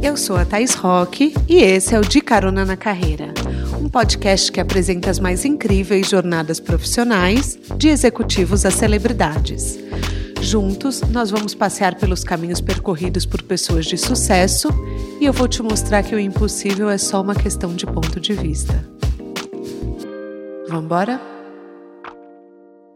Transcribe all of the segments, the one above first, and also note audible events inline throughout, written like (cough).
Eu sou a Thais Roque e esse é o De Carona na Carreira, um podcast que apresenta as mais incríveis jornadas profissionais, de executivos a celebridades. Juntos, nós vamos passear pelos caminhos percorridos por pessoas de sucesso e eu vou te mostrar que o impossível é só uma questão de ponto de vista. Vamos embora?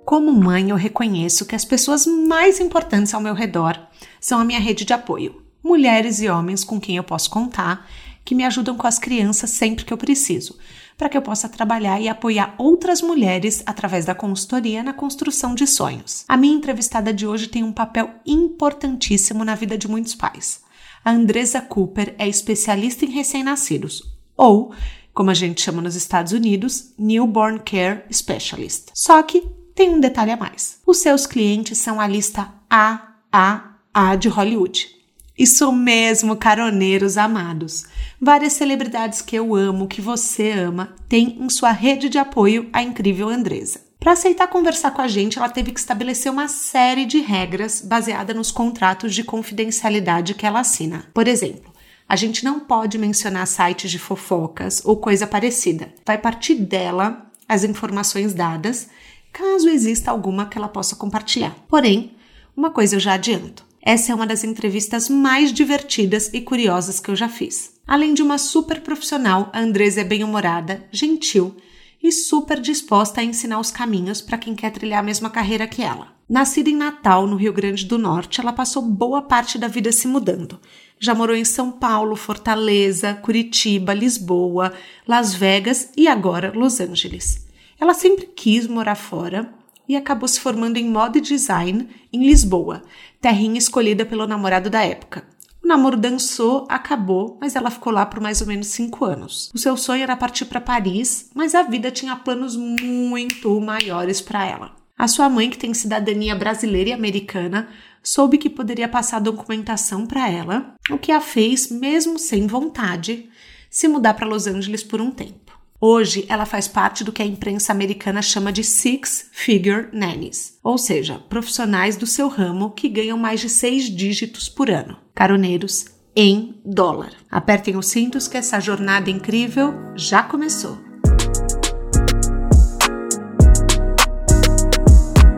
Como mãe, eu reconheço que as pessoas mais importantes ao meu redor são a minha rede de apoio, mulheres e homens com quem eu posso contar, que me ajudam com as crianças sempre que eu preciso, para que eu possa trabalhar e apoiar outras mulheres através da consultoria na construção de sonhos. A minha entrevistada de hoje tem um papel importantíssimo na vida de muitos pais. A Andresa Cooper é especialista em recém-nascidos, ou, como a gente chama nos Estados Unidos, Newborn Care Specialist. Só que tem um detalhe a mais. Os seus clientes são a lista AAA de Hollywood. Isso mesmo, caroneiros amados. Várias celebridades que eu amo, que você ama, têm em sua rede de apoio a incrível Andresa. Para aceitar conversar com a gente, ela teve que estabelecer uma série de regras baseada nos contratos de confidencialidade que ela assina. Por exemplo, a gente não pode mencionar sites de fofocas ou coisa parecida. Vai partir dela as informações dadas, caso exista alguma que ela possa compartilhar. Porém, uma coisa eu já adianto. Essa é uma das entrevistas mais divertidas e curiosas que eu já fiz. Além de uma super profissional, a Andresa é bem-humorada, gentil e super disposta a ensinar os caminhos para quem quer trilhar a mesma carreira que ela. Nascida em Natal, no Rio Grande do Norte, ela passou boa parte da vida se mudando. Já morou em São Paulo, Fortaleza, Curitiba, Lisboa, Las Vegas e agora Los Angeles. Ela sempre quis morar fora e acabou se formando em moda e design em Lisboa, terrinha escolhida pelo namorado da época. O namoro dançou, acabou, mas ela ficou lá por mais ou menos cinco anos. O seu sonho era partir para Paris, mas a vida tinha planos muito maiores para ela. A sua mãe, que tem cidadania brasileira e americana, soube que poderia passar documentação para ela, o que a fez, mesmo sem vontade, se mudar para Los Angeles por um tempo. Hoje, ela faz parte do que a imprensa americana chama de Six Figure Nannies, ou seja, profissionais do seu ramo que ganham mais de seis dígitos por ano. Caroneiros em dólar. Apertem os cintos que essa jornada incrível já começou.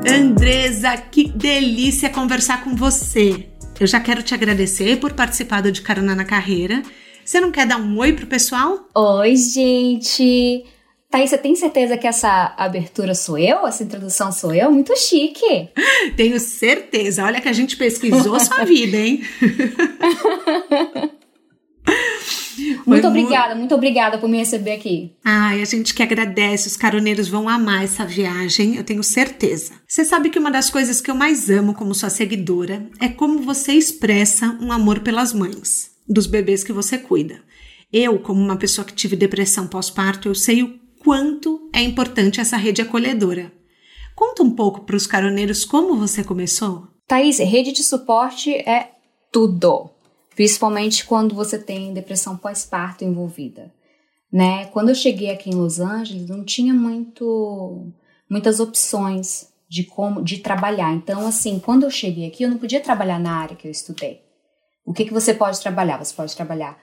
Andresa, que delícia conversar com você! Eu já quero te agradecer por participar do De Carona na Carreira você não quer dar um oi pro pessoal? Oi, gente! Thaís, você tem certeza que essa abertura sou eu? Essa introdução sou eu? Muito chique! (laughs) Tenho certeza. Olha que a gente pesquisou sua vida, hein? (laughs) muito obrigada, muito obrigada por me receber aqui. Ai, a gente que agradece, os caroneiros vão amar essa viagem, eu tenho certeza. Você sabe que uma das coisas que eu mais amo como sua seguidora é como você expressa um amor pelas mães dos bebês que você cuida. Eu, como uma pessoa que tive depressão pós-parto, eu sei o quanto é importante essa rede acolhedora. Conta um pouco para os caroneiros como você começou. Thaís, rede de suporte é tudo, principalmente quando você tem depressão pós-parto envolvida. Né? Quando eu cheguei aqui em Los Angeles, não tinha muito, muitas opções de como de trabalhar. Então, assim, quando eu cheguei aqui, eu não podia trabalhar na área que eu estudei. O que, que você pode trabalhar? Você pode trabalhar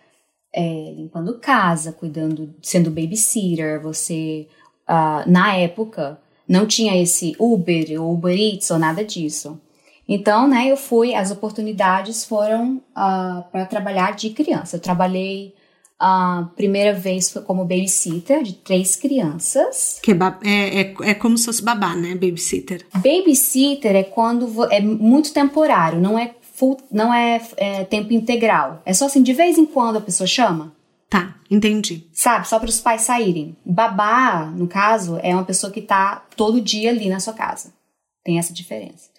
é, limpando casa, cuidando, sendo babysitter. Você, uh, na época, não tinha esse Uber ou Uber Eats ou nada disso. Então, né, eu fui, as oportunidades foram uh, ah, para trabalhar de criança. Eu trabalhei a uh, primeira vez como babysitter de três crianças. Que é, é, é, como se fosse babá, né? Babysitter. Babysitter é quando é muito temporário, não é full, não é, é tempo integral. É só assim, de vez em quando a pessoa chama. Tá, entendi. Sabe, só para os pais saírem. Babá, no caso, é uma pessoa que tá todo dia ali na sua casa. Tem essa diferença.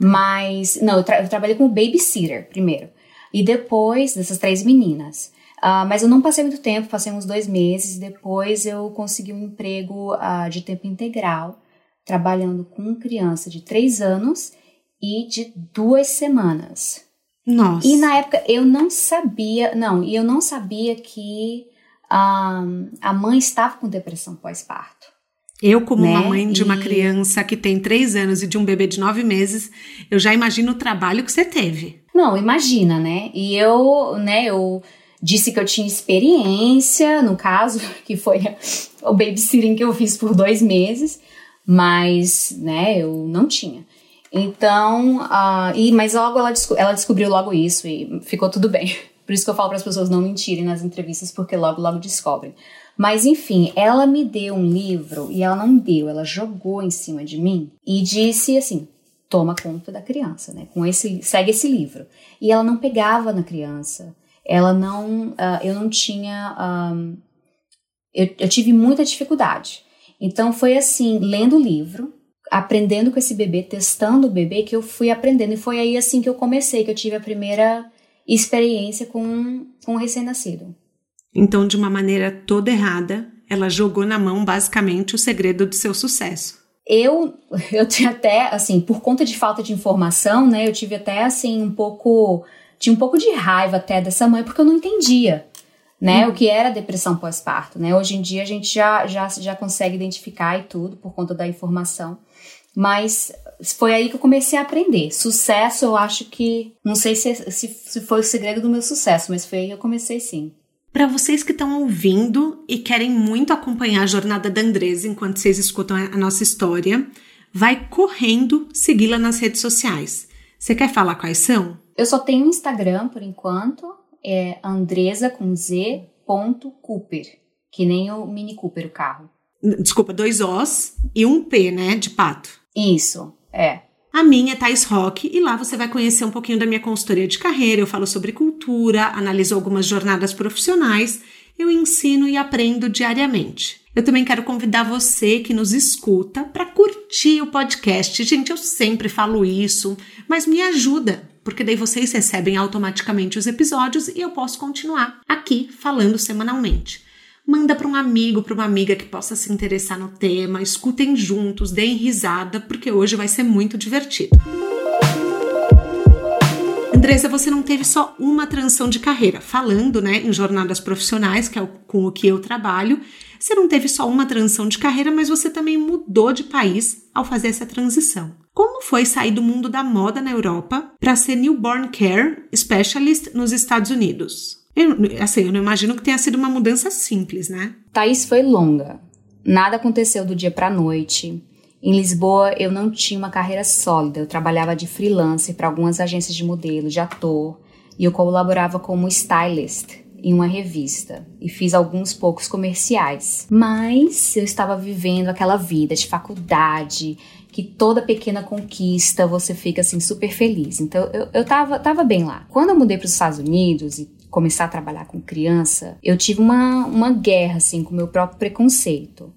Mas, não, eu, tra eu trabalhei como babysitter primeiro. E depois dessas três meninas. Uh, mas eu não passei muito tempo, passei uns dois meses. Depois eu consegui um emprego uh, de tempo integral, trabalhando com criança de três anos e de duas semanas. Nossa. E na época eu não sabia, não, e eu não sabia que um, a mãe estava com depressão pós-parto. Eu, como né? uma mãe de uma e... criança que tem três anos e de um bebê de nove meses, eu já imagino o trabalho que você teve. Não, imagina, né? E eu, né, eu disse que eu tinha experiência, no caso, (laughs) que foi o babysitting que eu fiz por dois meses, mas, né, eu não tinha. Então, uh, e, mas logo ela, ela descobriu logo isso e ficou tudo bem. (laughs) Por isso que eu falo para as pessoas não mentirem nas entrevistas, porque logo, logo descobrem. Mas enfim, ela me deu um livro e ela não deu, ela jogou em cima de mim e disse assim: toma conta da criança, né? Com esse, segue esse livro. E ela não pegava na criança. Ela não, uh, eu não tinha, eu, eu tive muita dificuldade. Então foi assim, lendo o livro, aprendendo com esse bebê, testando o bebê, que eu fui aprendendo. E foi aí assim que eu comecei, que eu tive a primeira experiência com, com um recém-nascido. Então, de uma maneira toda errada, ela jogou na mão basicamente o segredo do seu sucesso. Eu, (laughs) eu tinha até, assim, por conta de falta de informação, né, eu tive até, assim, um pouco, tinha um pouco de raiva até dessa mãe, porque eu não entendia, né, hum. o que era depressão pós-parto, né, hoje em dia a gente já, já, já consegue identificar e tudo, por conta da informação, mas foi aí que eu comecei a aprender. Sucesso, eu acho que, não sei se, se, se foi o segredo do meu sucesso, mas foi aí que eu comecei sim. Para vocês que estão ouvindo e querem muito acompanhar a jornada da Andresa enquanto vocês escutam a nossa história, vai correndo segui-la nas redes sociais. Você quer falar quais são? Eu só tenho Instagram por enquanto, é Andresa com Z ponto Cooper, que nem o Mini Cooper o carro. Desculpa, dois Os e um P, né, de pato. Isso, é. A minha é Thais Rock e lá você vai conhecer um pouquinho da minha consultoria de carreira. Eu falo sobre cultura, analiso algumas jornadas profissionais, eu ensino e aprendo diariamente. Eu também quero convidar você que nos escuta para curtir o podcast. Gente, eu sempre falo isso, mas me ajuda, porque daí vocês recebem automaticamente os episódios e eu posso continuar aqui falando semanalmente manda para um amigo, para uma amiga que possa se interessar no tema, escutem juntos, deem risada, porque hoje vai ser muito divertido. Andresa, você não teve só uma transição de carreira. Falando né, em jornadas profissionais, que é com o que eu trabalho, você não teve só uma transição de carreira, mas você também mudou de país ao fazer essa transição. Como foi sair do mundo da moda na Europa para ser newborn care specialist nos Estados Unidos? Eu, assim, eu não imagino que tenha sido uma mudança simples, né? Thaís foi longa. Nada aconteceu do dia para noite. Em Lisboa, eu não tinha uma carreira sólida. Eu trabalhava de freelancer para algumas agências de modelo, de ator, e eu colaborava como stylist em uma revista e fiz alguns poucos comerciais. Mas eu estava vivendo aquela vida de faculdade, que toda pequena conquista você fica assim super feliz. Então eu, eu tava, tava bem lá. Quando eu mudei para os Estados Unidos e começar a trabalhar com criança, eu tive uma, uma guerra, assim, com o meu próprio preconceito.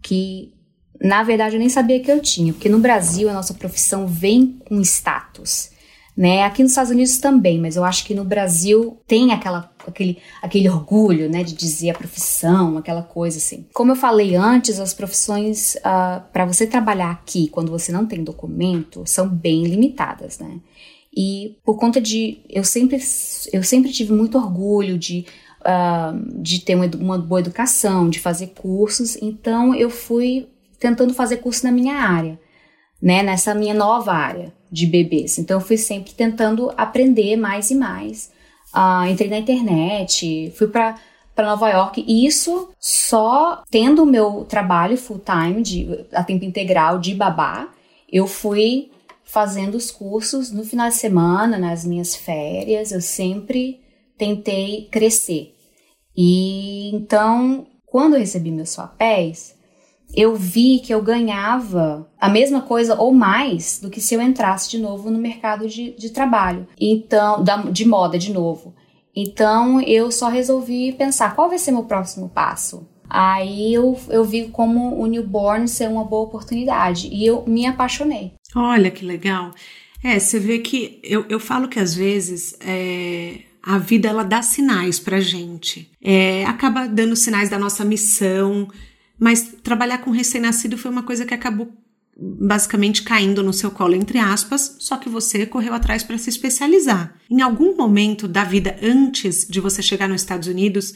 Que, na verdade, eu nem sabia que eu tinha, porque no Brasil a nossa profissão vem com status. Né? Aqui nos Estados Unidos também, mas eu acho que no Brasil tem aquela, aquele, aquele orgulho, né, de dizer a profissão, aquela coisa assim. Como eu falei antes, as profissões uh, ah, para você trabalhar aqui, quando você não tem documento, são bem limitadas, né? E por conta de. Eu sempre, eu sempre tive muito orgulho de, uh, de ter uma, uma boa educação, de fazer cursos, então eu fui tentando fazer curso na minha área, né? Nessa minha nova área de bebês. Então eu fui sempre tentando aprender mais e mais. Uh, entrei na internet, fui para para Nova York, e isso só tendo o meu trabalho full time, de, a tempo integral de babá, eu fui fazendo os cursos no final de semana, nas minhas férias, eu sempre tentei crescer. E então, quando eu recebi meus papéis, eu vi que eu ganhava a mesma coisa ou mais do que se eu entrasse de novo no mercado de, de trabalho, então da, de moda de novo. Então eu só resolvi pensar qual vai ser meu próximo passo. Aí eu, eu vi como o newborn ser uma boa oportunidade e eu me apaixonei. Olha que legal. É, você vê que eu, eu falo que às vezes é, a vida ela dá sinais pra gente. É, acaba dando sinais da nossa missão, mas trabalhar com recém-nascido foi uma coisa que acabou basicamente caindo no seu colo, entre aspas, só que você correu atrás para se especializar. Em algum momento da vida antes de você chegar nos Estados Unidos,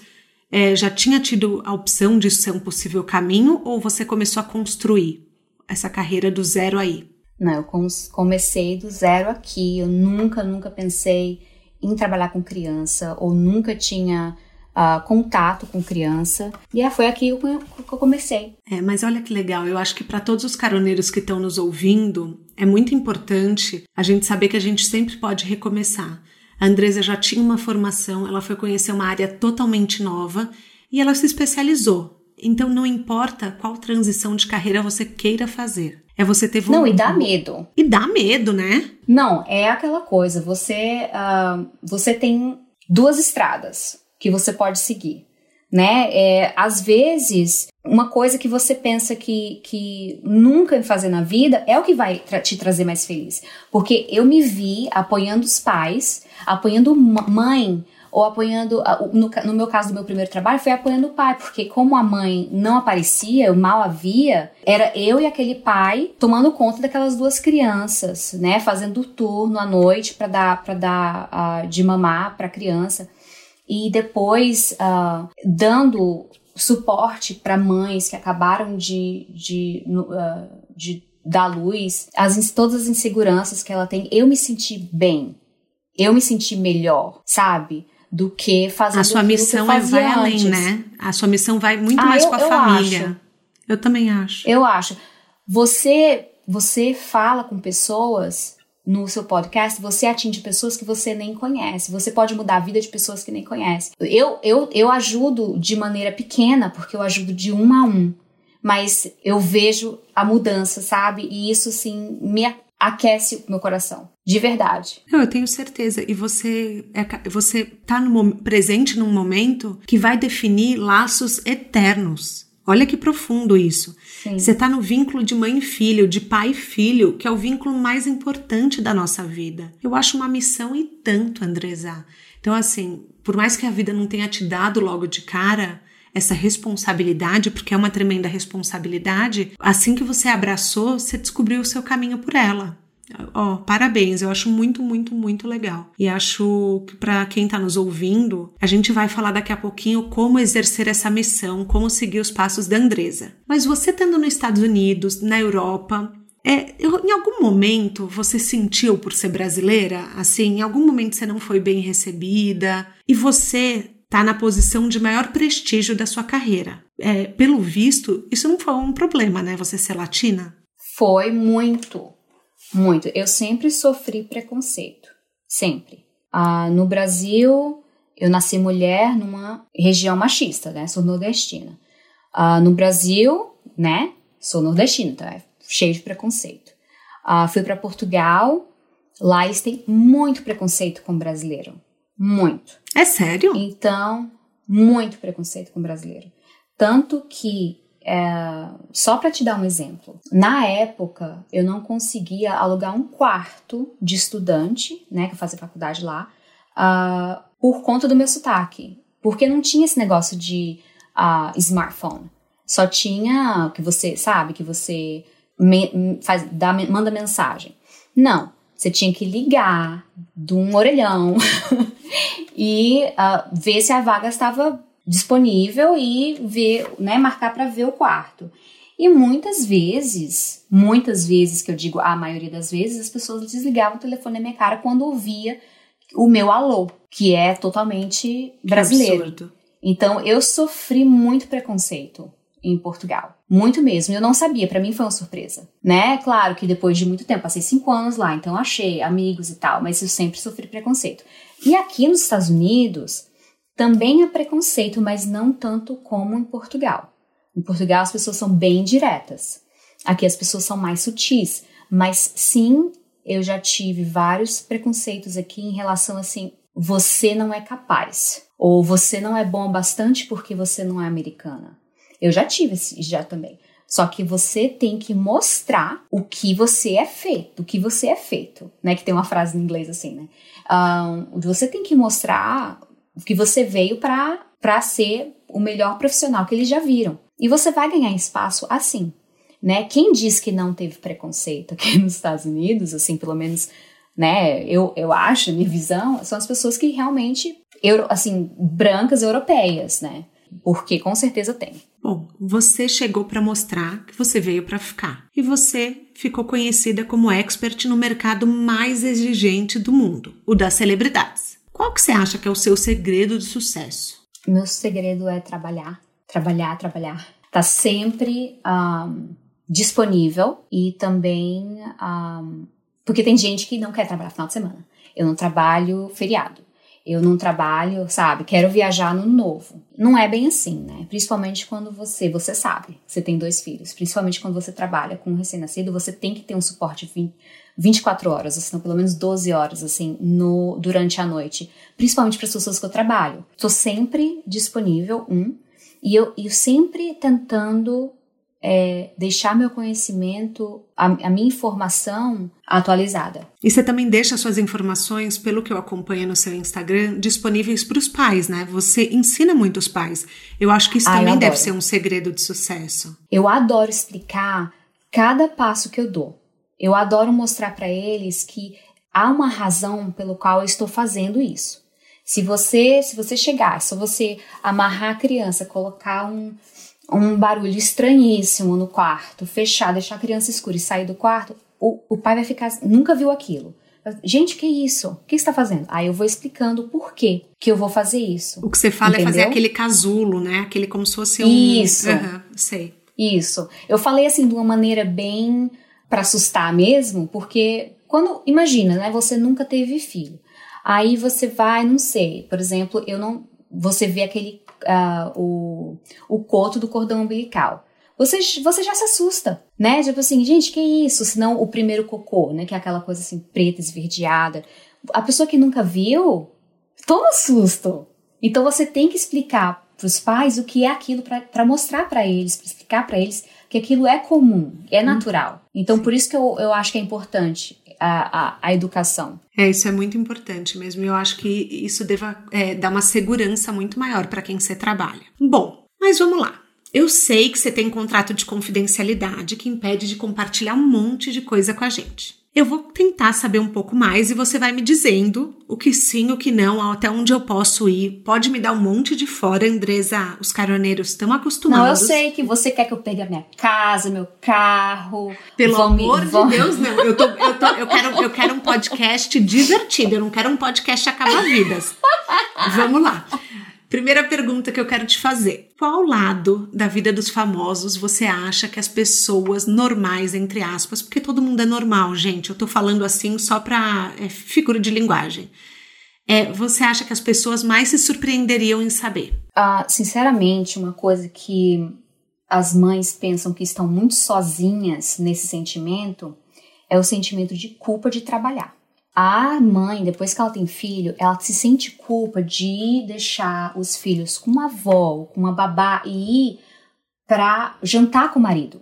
é, já tinha tido a opção de ser um possível caminho ou você começou a construir essa carreira do zero aí? Não, eu comecei do zero aqui. Eu nunca, nunca pensei em trabalhar com criança ou nunca tinha uh, contato com criança. E é, foi aqui que eu comecei. É, mas olha que legal. Eu acho que para todos os caroneiros que estão nos ouvindo, é muito importante a gente saber que a gente sempre pode recomeçar. A Andresa já tinha uma formação, ela foi conhecer uma área totalmente nova e ela se especializou. Então não importa qual transição de carreira você queira fazer. É você ter vontade. Não, e dá medo. E dá medo, né? Não, é aquela coisa. Você, uh, você tem duas estradas que você pode seguir, né? É, às vezes, uma coisa que você pensa que, que nunca fazer na vida é o que vai tra te trazer mais feliz. Porque eu me vi apoiando os pais, apoiando mãe, ou apoiando, no, no, meu caso do meu primeiro trabalho, foi apoiando o pai, porque como a mãe não aparecia, eu mal havia, era eu e aquele pai tomando conta daquelas duas crianças, né, fazendo o turno à noite para dar para dar uh, de mamar para a criança e depois uh, dando suporte para mães que acabaram de, de, uh, de dar luz, as, todas as inseguranças que ela tem, eu me senti bem. Eu me senti melhor, sabe? Do que fazer A sua missão é vai além, né? A sua missão vai muito ah, mais eu, com a família. Acho. Eu também acho. Eu acho. Você, você fala com pessoas no seu podcast, você atinge pessoas que você nem conhece. Você pode mudar a vida de pessoas que nem conhece. Eu, eu, eu ajudo de maneira pequena, porque eu ajudo de um a um. Mas eu vejo a mudança, sabe? E isso, assim, me aquece o meu coração. De verdade. Não, eu tenho certeza. E você é, você tá no, presente num momento que vai definir laços eternos. Olha que profundo isso. Sim. Você está no vínculo de mãe e filho, de pai e filho, que é o vínculo mais importante da nossa vida. Eu acho uma missão e tanto, Andresa. Então, assim, por mais que a vida não tenha te dado logo de cara essa responsabilidade, porque é uma tremenda responsabilidade, assim que você abraçou, você descobriu o seu caminho por ela. Ó, oh, parabéns, eu acho muito, muito, muito legal. E acho que para quem está nos ouvindo, a gente vai falar daqui a pouquinho como exercer essa missão, como seguir os passos da Andresa. Mas você estando nos Estados Unidos, na Europa, é, eu, em algum momento você sentiu por ser brasileira, assim, em algum momento você não foi bem recebida e você tá na posição de maior prestígio da sua carreira. É, pelo visto, isso não foi um problema, né? Você ser latina? Foi muito. Muito. Eu sempre sofri preconceito. Sempre. Ah, no Brasil, eu nasci mulher numa região machista, né? Sou nordestina. Ah, no Brasil, né? Sou nordestina, então é cheio de preconceito. Ah, fui para Portugal. Lá eles têm muito preconceito com brasileiro. Muito. É sério? Então, muito preconceito com brasileiro. Tanto que é, só para te dar um exemplo, na época eu não conseguia alugar um quarto de estudante, né, que eu fazia faculdade lá, uh, por conta do meu sotaque, porque não tinha esse negócio de uh, smartphone. Só tinha que você sabe que você me, faz, dá, manda mensagem. Não, você tinha que ligar de um orelhão (laughs) e uh, ver se a vaga estava disponível e ver, né, marcar para ver o quarto. E muitas vezes, muitas vezes que eu digo a maioria das vezes, as pessoas desligavam o telefone na minha cara quando ouvia o meu alô, que é totalmente brasileiro. Então eu sofri muito preconceito em Portugal. Muito mesmo. Eu não sabia, para mim foi uma surpresa. Né? Claro que depois de muito tempo, passei cinco anos lá, então achei amigos e tal, mas eu sempre sofri preconceito. E aqui nos Estados Unidos, também há preconceito, mas não tanto como em Portugal. Em Portugal as pessoas são bem diretas. Aqui as pessoas são mais sutis. Mas sim, eu já tive vários preconceitos aqui em relação assim, você não é capaz. Ou você não é bom bastante porque você não é americana. Eu já tive esse já também. Só que você tem que mostrar o que você é feito, o que você é feito, né? Que tem uma frase em inglês assim, né? Um, você tem que mostrar que você veio para ser o melhor profissional que eles já viram. E você vai ganhar espaço assim, né? Quem diz que não teve preconceito aqui (laughs) nos Estados Unidos, assim, pelo menos, né, eu, eu acho, minha visão, são as pessoas que realmente, euro, assim, brancas europeias, né? Porque com certeza tem. Bom, você chegou para mostrar que você veio para ficar. E você ficou conhecida como expert no mercado mais exigente do mundo, o das celebridades. Qual que você acha que é o seu segredo de sucesso? Meu segredo é trabalhar, trabalhar, trabalhar. Tá sempre um, disponível e também um, porque tem gente que não quer trabalhar final de semana. Eu não trabalho feriado. Eu não trabalho, sabe? Quero viajar no novo. Não é bem assim, né? Principalmente quando você, você sabe, você tem dois filhos. Principalmente quando você trabalha com um recém-nascido, você tem que ter um suporte 20, 24 horas, senão pelo menos 12 horas, assim, no, durante a noite. Principalmente para as pessoas que eu trabalho. Estou sempre disponível, um. E eu, eu sempre tentando é, deixar meu conhecimento, a, a, minha informação atualizada. E você também deixa suas informações, pelo que eu acompanho no seu Instagram, disponíveis para os pais, né? Você ensina muito os pais. Eu acho que isso ah, também deve ser um segredo de sucesso. Eu adoro explicar cada passo que eu dou. Eu adoro mostrar para eles que há uma razão pelo qual eu estou fazendo isso. Se você, se você chegar, se você amarrar a criança, colocar um, um barulho estranhíssimo no quarto, fechar, deixar a criança escura e sair do quarto, o, o pai vai ficar, nunca viu aquilo. Gente, que isso? O que está fazendo? Aí eu vou explicando por que que eu vou fazer isso. O que você fala Entendeu? é fazer aquele casulo, né? Aquele como se fosse um. Isso. Uhum, sei. Isso. Eu falei assim de uma maneira bem para assustar mesmo, porque quando imagina, né? Você nunca teve filho. Aí você vai, não sei, por exemplo, eu não. Você vê aquele uh, o, o coto do cordão umbilical. Você, você já se assusta, né? Tipo assim, gente, que isso? Senão o primeiro cocô, né? Que é aquela coisa assim, preta, esverdeada. A pessoa que nunca viu, toma susto. Então você tem que explicar para os pais o que é aquilo para mostrar para eles, para explicar para eles que aquilo é comum, é natural. Então por isso que eu, eu acho que é importante a, a, a, educação. É, isso é muito importante mesmo. Eu acho que isso deva é, dar uma segurança muito maior para quem você trabalha. Bom, mas vamos lá. Eu sei que você tem contrato de confidencialidade que impede de compartilhar um monte de coisa com a gente. Eu vou tentar saber um pouco mais e você vai me dizendo o que sim, o que não, até onde eu posso ir. Pode me dar um monte de fora, Andresa. Os caroneiros estão acostumados. Não, eu sei que você quer que eu pegue a minha casa, meu carro. Pelo amor de (laughs) Deus, não. Eu, tô, eu, tô, eu, quero, eu quero um podcast divertido. Eu não quero um podcast acabar-vidas. Vamos lá. Primeira pergunta que eu quero te fazer: qual lado da vida dos famosos você acha que as pessoas normais, entre aspas, porque todo mundo é normal, gente, eu tô falando assim só pra é, figura de linguagem. É, você acha que as pessoas mais se surpreenderiam em saber? Ah, sinceramente, uma coisa que as mães pensam que estão muito sozinhas nesse sentimento é o sentimento de culpa de trabalhar a mãe, depois que ela tem filho, ela se sente culpa de deixar os filhos com uma avó, com uma babá e ir para jantar com o marido.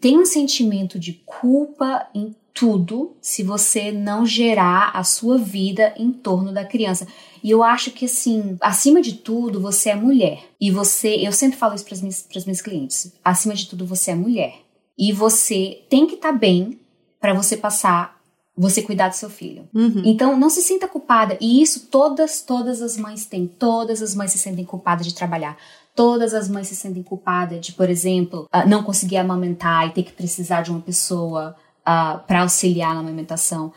Tem um sentimento de culpa em tudo se você não gerar a sua vida em torno da criança. E eu acho que assim, acima de tudo, você é mulher. E você, eu sempre falo isso para as minhas, minhas clientes. Acima de tudo, você é mulher. E você tem que estar tá bem para você passar você cuidar do seu filho. Uhum. Então, não se sinta culpada. E isso todas, todas as mães têm. Todas as mães se sentem culpadas de trabalhar. Todas as mães se sentem culpadas de, por exemplo, uh, não conseguir amamentar e ter que precisar de uma pessoa uh, ah, para auxiliar na amamentação.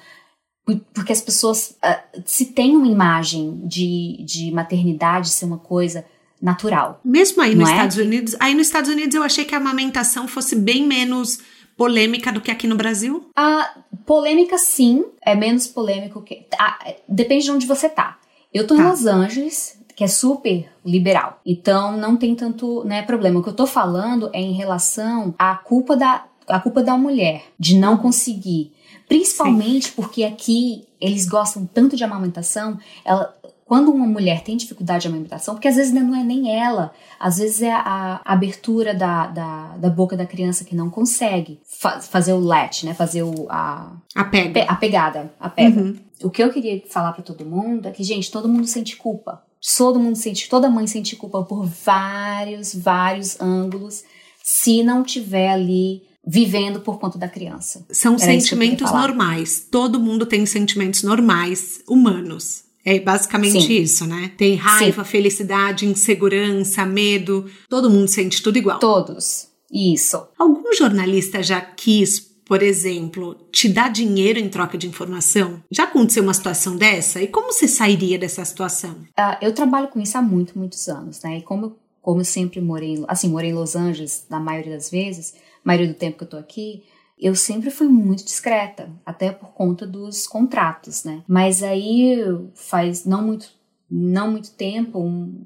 Porque as pessoas uh, se têm uma imagem de, de maternidade ser uma coisa natural. Mesmo aí nos é? Estados Unidos, aí nos Estados Unidos eu achei que a amamentação fosse bem menos polêmica do que aqui no Brasil? A polêmica, sim, é menos polêmico que. Ah, depende de onde você tá. Eu tô tá. em Los Angeles, que é super liberal. Então não tem tanto né, problema. O que eu tô falando é em relação à culpa da, à culpa da mulher de não conseguir. Principalmente Sim. porque aqui eles gostam tanto de amamentação, ela, quando uma mulher tem dificuldade de amamentação, porque às vezes não é nem ela, às vezes é a abertura da, da, da boca da criança que não consegue fa fazer o latch, né? Fazer o, a, a, pega. a pegada. A pega. Uhum. O que eu queria falar para todo mundo é que, gente, todo mundo sente culpa. Todo mundo sente, toda mãe sente culpa por vários, vários ângulos, se não tiver ali vivendo por conta da criança. São Era sentimentos normais. Todo mundo tem sentimentos normais, humanos. É basicamente Sim. isso, né? Tem raiva, Sim. felicidade, insegurança, medo. Todo mundo sente tudo igual. Todos. Isso. Algum jornalista já quis por exemplo, te dá dinheiro em troca de informação? Já aconteceu uma situação dessa? E como você sairia dessa situação? Uh, eu trabalho com isso há muito, muitos anos, né? E como, como eu sempre morei, assim, morei em Los Angeles na maioria das vezes, maioria do tempo que eu tô aqui, eu sempre fui muito discreta, até por conta dos contratos, né? Mas aí faz não muito, não muito tempo, um,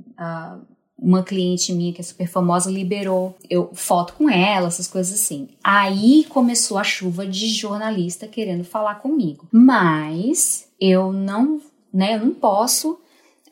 uma cliente minha que é super famosa liberou eu foto com ela, essas coisas assim. Aí começou a chuva de jornalista querendo falar comigo. Mas eu não, né, eu não posso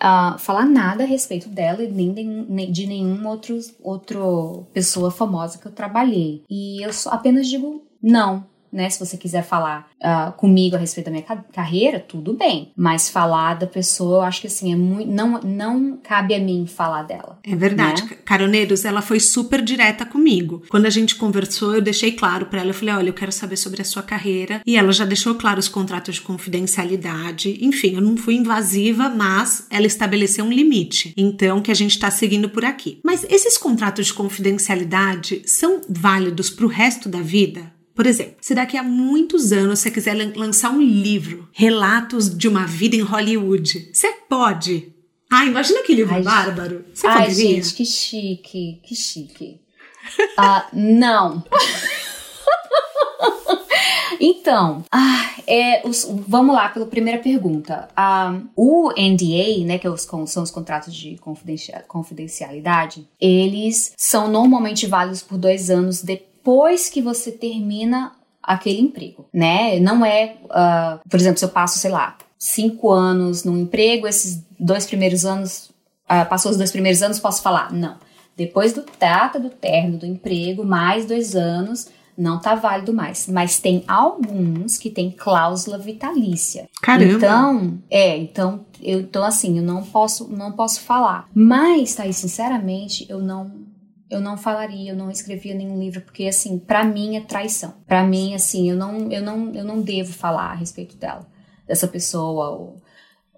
uh, falar nada a respeito dela e nem de, de nenhum outro, outro pessoa famosa que eu trabalhei. E eu só apenas digo não, né? Se você quiser falar uh, comigo a respeito da minha carreira, tudo bem. Mas falar da pessoa, eu acho que assim, é muito. Não, não cabe a mim falar dela. É verdade. Né? Caroneiros, ela foi super direta comigo. Quando a gente conversou, eu deixei claro para ela, eu falei: olha, eu quero saber sobre a sua carreira. E ela já deixou claro os contratos de confidencialidade. Enfim, eu não fui invasiva, mas ela estabeleceu um limite. Então, que a gente está seguindo por aqui. Mas esses contratos de confidencialidade são válidos para o resto da vida? Por exemplo, se daqui a muitos anos você quiser lançar um livro, Relatos de uma Vida em Hollywood, você pode. Ah, imagina que livro ai, bárbaro. Você ai, poderia? gente, que chique, que chique. Uh, não. (laughs) Então, ah, é, os, vamos lá pela primeira pergunta. Um, o NDA, né, que é são os contratos de confidencialidade, eles são normalmente válidos por dois anos depois depois que você termina aquele emprego, né? Não é, uh, por exemplo, se eu passo, sei lá, cinco anos num emprego, esses dois primeiros anos, uh, passou os dois primeiros anos, posso falar, não. Depois do data do término do emprego, mais dois anos, não tá válido mais. Mas tem alguns que tem cláusula vitalícia. Caramba! Então, é, então, eu, então assim, eu não posso, não posso falar. Mas, aí, sinceramente, eu não eu não falaria, eu não escrevia nenhum livro, porque assim, para mim é traição. Para mim, assim, eu não, eu não, eu não devo falar a respeito dela, dessa pessoa.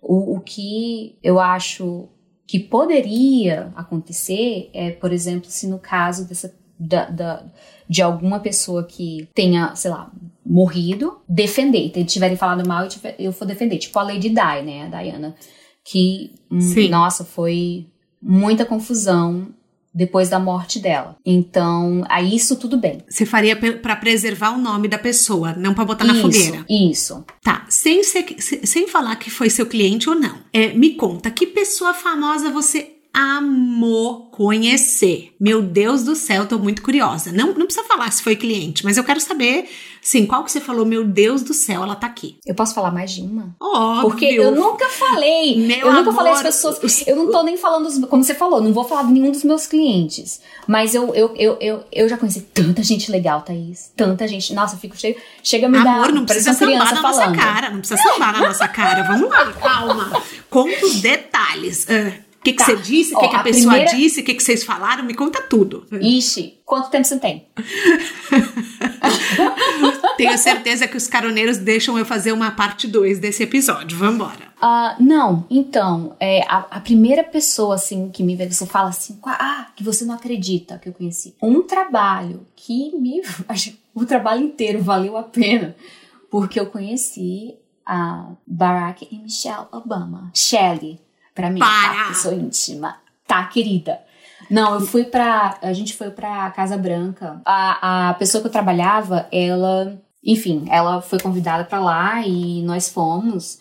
O, o que eu acho que poderia acontecer é, por exemplo, se no caso dessa da, da, de alguma pessoa que tenha, sei lá, morrido, defender. Se tiverem falado mal, eu, tiver, eu for defender. Tipo a Lady Di, né, a Diana. Que, hum, nossa, foi muita confusão depois da morte dela. Então, aí isso tudo bem. Você faria para preservar o nome da pessoa, não para botar na isso, fogueira. Isso. Tá, sem, ser, sem falar que foi seu cliente ou não. É, me conta, que pessoa famosa você amou conhecer. Meu Deus do céu, tô muito curiosa. Não, não precisa falar se foi cliente, mas eu quero saber, sim, qual que você falou, meu Deus do céu, ela tá aqui. Eu posso falar mais de uma? Óbvio. Porque eu nunca falei. Meu eu nunca amor, falei as pessoas. Eu não tô nem falando, dos, como você falou, não vou falar de nenhum dos meus clientes. Mas eu, eu, eu, eu, eu já conheci tanta gente legal, Thaís. Tanta gente. Nossa, eu fico cheio. Chega a me Amor, dar. não precisa sambar na falando. nossa cara. Não precisa sambar na nossa cara. Vamos lá, calma. Conta os detalhes. Uh. O que, que tá. você disse? O que, que, a, a pessoa primeira... disse? O que, que vocês falaram? Me conta tudo. Ixi, quanto tempo você tem? (laughs) Tenho certeza que os caroneiros deixam eu fazer uma parte 2 desse episódio. Vambora. Uh, não, então, é, a, a, primeira pessoa, assim, que me vê, você fala assim, ah, que você não acredita que eu conheci. Um trabalho que me... (laughs) o trabalho inteiro valeu a pena, porque eu conheci a Barack e Michelle Obama. Shelley, Pra mim, tá? Eu sou íntima. Tá, querida. Não, eu fui pra. A gente foi pra Casa Branca. A, a pessoa que eu trabalhava, ela. Enfim, ela foi convidada para lá e nós fomos.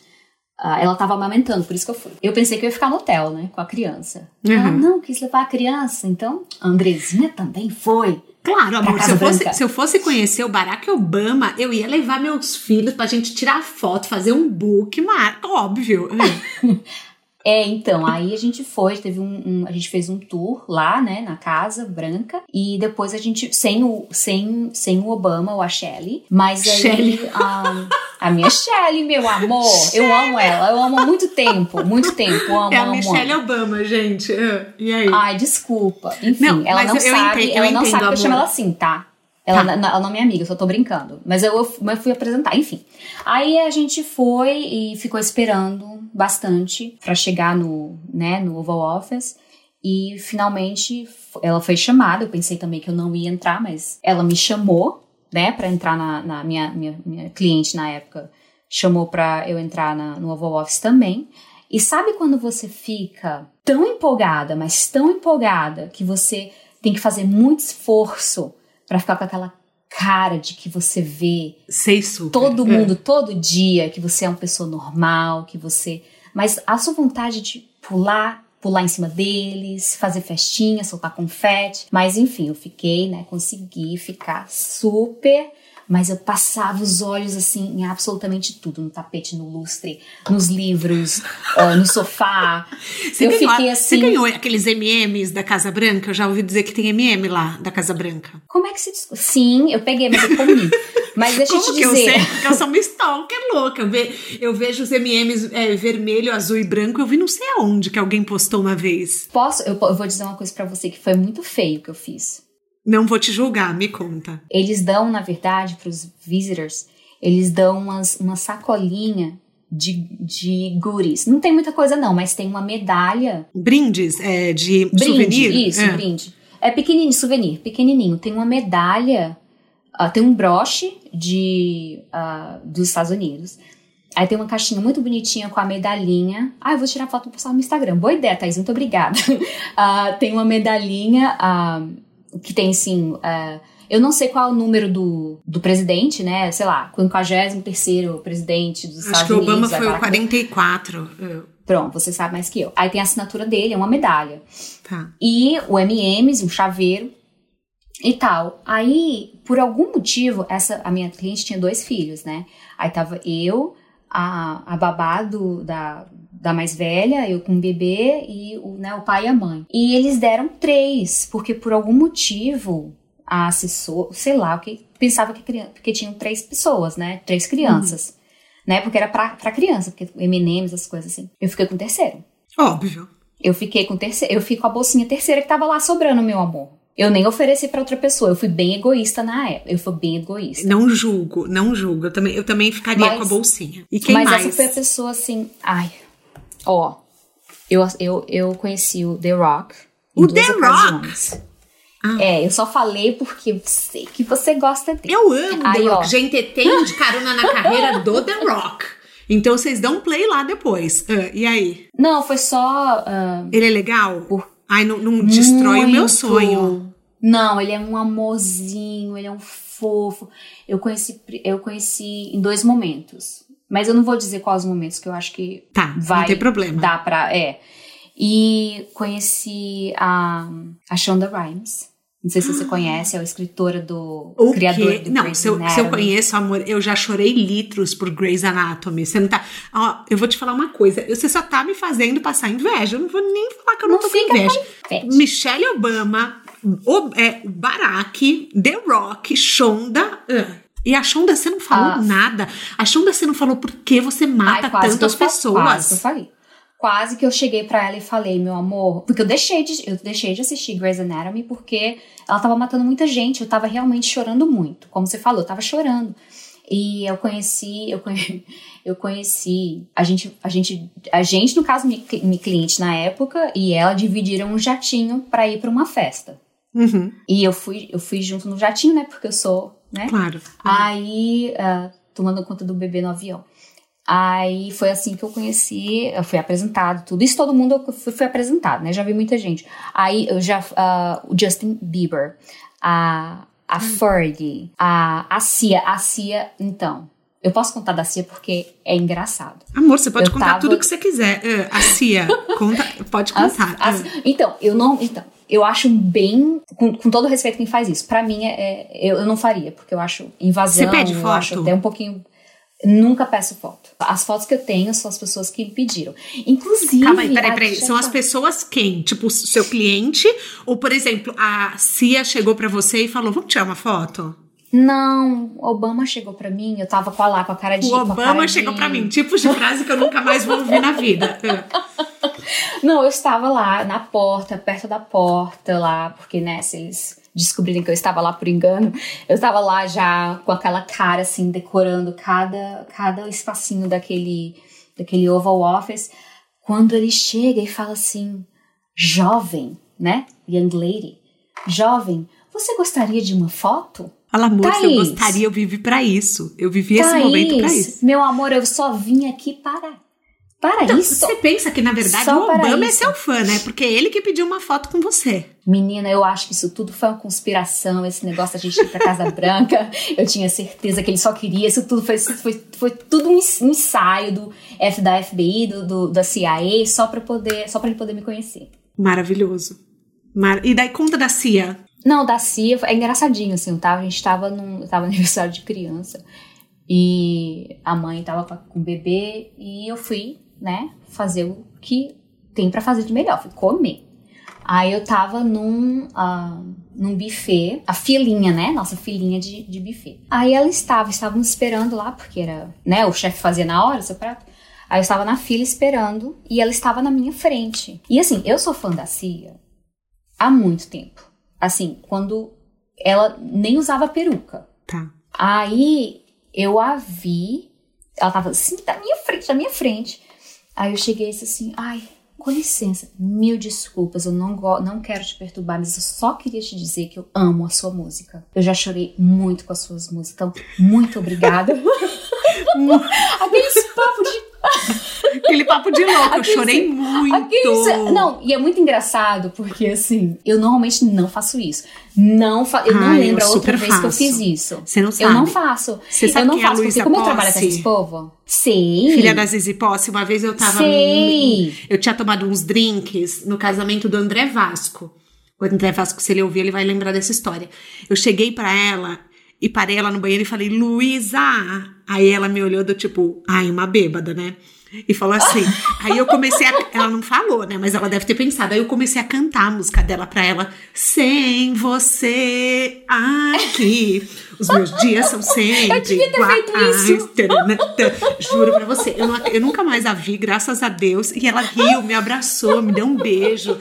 Uh, ela tava amamentando, por isso que eu fui. Eu pensei que eu ia ficar no hotel, né, com a criança. Uhum. Ela, não, quis levar a criança. Então, a Andrezinha também foi. Claro, amor, se eu, fosse, se eu, fosse, conhecer o Barack Obama, eu ia levar meus filhos pra gente tirar foto, fazer um book, mas óbvio. (laughs) É, então, aí a gente foi, teve um, um, a gente fez um tour lá, né, na Casa Branca, e depois a gente, sem o, sem, sem o Obama ou a Shelley, mas aí Shelley. A, a minha Shelley, meu amor, Shelley. eu amo ela, eu amo há muito tempo, muito tempo, amo, É a Michelle amo. Obama, gente, e aí? Ai, desculpa, enfim, não, ela não sabe, entendo, ela não sabe que eu chamo ela assim, tá? Ela, tá. ela não é minha amiga, eu só tô brincando. Mas eu, eu fui apresentar, enfim. Aí a gente foi e ficou esperando bastante para chegar no, né, no Oval Office. E finalmente ela foi chamada. Eu pensei também que eu não ia entrar, mas ela me chamou. né, para entrar na, na minha, minha, minha cliente na época chamou para eu entrar na, no Oval Office também. E sabe quando você fica tão empolgada, mas tão empolgada, que você tem que fazer muito esforço para ficar com aquela cara de que você vê Sei super. todo É. mundo todo dia, que você é uma pessoa normal, que você. Mas a sua vontade de pular, pular em cima deles, fazer festinha, soltar confete. Mas enfim, eu fiquei, né? Consegui ficar super. Mas eu passava os olhos assim em absolutamente tudo, no tapete, no lustre, nos livros, (laughs) ah, no sofá. Você eu ganhou, fiquei Você assim. ganhou aqueles MMs da Casa Branca? Eu já ouvi dizer que tem MM lá da Casa Branca. Como é que se discute? Sim, eu peguei, mas eu comi. Mas deixa eu Como te que eu dizer. sei? Porque eu sou uma stalker louca. Eu, ve- eu vejo os MMs é, vermelho, azul e branco. Eu vi não sei aonde que alguém postou uma vez. Posso? Eu, eu vou dizer uma coisa pra você que foi muito feio que eu fiz. Não vou te julgar, me conta. Eles dão, na verdade, pros visitors, eles dão umas, uma sacolinha de, de goodies. Não tem muita coisa, não, mas tem uma medalha. Brindes é, de Brinde, souvenir? isso, é. brinde. É pequenininho, souvenir, pequenininho. Tem uma medalha, ah, tem um broche de, ah, dos Estados Unidos. Aí tem uma caixinha muito bonitinha com a medalhinha. Ah, eu vou tirar foto e postar no Instagram. Boa ideia, Thaís, muito obrigada. (laughs) Ah, tem uma medalhinha que tem, assim... ah, eu não sei qual é o número do, do presidente, né? Sei lá, 53º presidente dos Acho Estados que o Unidos. Obama foi o falar que- 44. é, Pronto, você sabe mais que eu. Aí tem a assinatura dele, é uma medalha Tá. e o M&M's, um chaveiro e tal. Aí, por algum motivo, essa a minha cliente tinha dois filhos, né? Aí tava eu, a, a babá do, da, da mais velha, eu com o bebê e o, né, o pai e a mãe. E eles deram três, porque por algum motivo a assessora, sei lá, o que pensava que criança, porque tinham três pessoas, né? Três crianças. Né? Porque era pra, pra criança, porque M&M's, essas coisas assim. Eu fiquei com o terceiro. Óbvio. Eu fiquei com o terceiro, eu fico com a bolsinha terceira que tava lá sobrando, meu amor. Eu nem ofereci pra outra pessoa, eu fui bem egoísta na época. Eu fui bem egoísta. Não julgo, não julgo. Eu também, eu também ficaria Mas- com a bolsinha. E quem Mas mais? essa foi a pessoa assim, ai. Ó, eu, eu, eu conheci o The Rock. em O The ocasiões. Ah. É, eu só falei porque eu sei que você gosta dele. Eu amo Aí, The ó. Rock. Gente, tenho de carona na carreira do The Rock. Então vocês dão play lá depois. Ah, e aí? Não, foi só. ah, Ele é legal? Por- Ai, não, não destrói o meu Muito. sonho. Não, ele é um amorzinho, ele é um fofo. Eu conheci, eu conheci em dois momentos. Mas eu não vou dizer quais momentos, que eu acho que Tá, vai não tem problema. dá pra. É. E conheci a, a Shonda Rhimes. Não sei se você conhece, é a escritora do O criador quê? do Não, Grey's se eu, se eu conheço, amor, eu já chorei litros por Grey's Anatomy. Você não tá. Ó, eu vou te falar uma coisa. Você só tá me fazendo passar inveja. Eu não vou nem falar que eu não, Não tô com inveja. com inveja. Michelle Obama, o, é, Barack, The Rock, Shonda. ah. E a Shonda, você não falou Ah. nada. A Shonda, você não falou por que você mata Ai, tantas pessoas. Quase que eu falei. Quase que eu cheguei pra ela e falei, meu amor, porque eu deixei de, eu deixei de assistir Grey's Anatomy porque ela tava matando muita gente, eu tava realmente chorando muito. Como você falou, eu tava chorando. E eu conheci, eu conheci, (laughs) eu conheci a gente, a gente, a gente no caso, minha, cli- minha cliente na época e ela dividiram um jatinho pra ir pra uma festa. Uhum, E eu fui, eu fui junto no jatinho, né, porque eu sou, né, claro. Aí, ah, tomando conta do bebê no avião. Aí foi assim que eu conheci, eu fui apresentado, tudo isso todo mundo eu fui, fui apresentado, né? Já vi muita gente. Aí eu já, ah, o Justin Bieber, a, a Fergie, a, a Cia, a Cia, então. Eu posso contar da Cia porque é engraçado. Amor, você pode Eu contar tava- tudo que você quiser. Ah, a Cia, conta, pode contar. as- Ah. então, eu não. Então, eu acho bem. Com, com todo respeito quem faz isso. Pra mim, é, é- eu, eu não faria, porque eu acho invasão. Você pede Eu foto? acho até um pouquinho. Nunca peço foto. As fotos que eu tenho são as pessoas que me pediram. Inclusive. Calma aí, peraí, peraí. eu São as pessoas quem? Tipo, o seu cliente? Ou, por exemplo, a Cia chegou pra você e falou: vamos tirar uma foto? Não, Obama chegou pra mim, eu tava com a lá, com a cara de. O Obama chegou de- pra mim. Tipos de frase que eu nunca mais vou ouvir na vida. (laughs) Não, eu estava lá na porta, perto da porta lá, porque, né, se eles descobrirem que eu estava lá por engano, eu estava lá já com aquela cara, assim, decorando cada, cada espacinho daquele, daquele Oval Office. Quando ele chega e fala assim, jovem, né, young lady, jovem, você gostaria de uma foto? Fala, amor, Thaís. eu gostaria, eu vivi pra isso. Eu vivi esse Thaís, momento pra isso. Meu amor, eu só vim aqui para. Para Então, isso. você pensa que, na verdade, o para Obama é seu fã, né? Porque é ele que pediu uma foto com você. Menina, eu acho que isso tudo foi uma conspiração, esse negócio da gente ir pra Casa (laughs) Branca. Eu tinha certeza que ele só queria. Isso tudo foi, foi, foi tudo um ens- ensaio do F, da FBI, do, do- da CIA, só pra, poder, só pra ele poder me conhecer. Maravilhoso. Mar- E daí conta da Cia. Não, da CIA é engraçadinho, assim, tá? A gente tava num. Tava no (laughs) aniversário de criança. E a mãe tava com o bebê e eu fui, né, fazer o que tem pra fazer de melhor, fui comer. Aí eu tava num, ah, num buffet, a filinha, né? Nossa filinha de, de buffet. Aí ela estava, estávamos esperando lá, porque era, né? O chefe fazia na hora o seu prato. Aí eu estava na fila esperando e ela estava na minha frente. E assim, eu sou fã da Cia há muito tempo. Assim, quando ela nem usava peruca. Tá. Aí eu a vi, ela tava assim, da minha frente, da minha frente. Aí eu cheguei e disse assim, ai, com licença, mil desculpas, eu não, não quero te perturbar, mas eu só queria te dizer que eu amo a sua música. Eu já chorei muito com as suas músicas, então muito obrigada. (laughs) Aqueles papos de Aquele papo de louco, eu Aquele- chorei muito. Aqueles- Não, e é muito engraçado, porque assim, eu normalmente não faço isso. Não fa... Eu não Ai, eu lembro a outra vez que eu fiz isso. Você não sabe. Eu não faço. Você sabe eu não é a faço, porque Luísa como eu trabalho com esse povo, sei. Filha da Zizi Posse, uma vez eu tava. Sei. Eu tinha tomado uns drinks no casamento do André Vasco. O André Vasco, se ele ouvir, ele vai lembrar dessa história. Eu cheguei pra ela e parei ela no banheiro e falei, Luísa! Aí ela me olhou do tipo, ai, uma bêbada, né? E falou assim. aí eu comecei a. Ela não falou, né? Mas ela deve ter pensado. Aí eu comecei a cantar a música dela pra ela. Sem você aqui. Os meus dias são sempre. Eu devia ter feito isso. Juro pra você. Eu, não- eu nunca mais a vi, graças a Deus. E ela riu, me abraçou, me deu um beijo.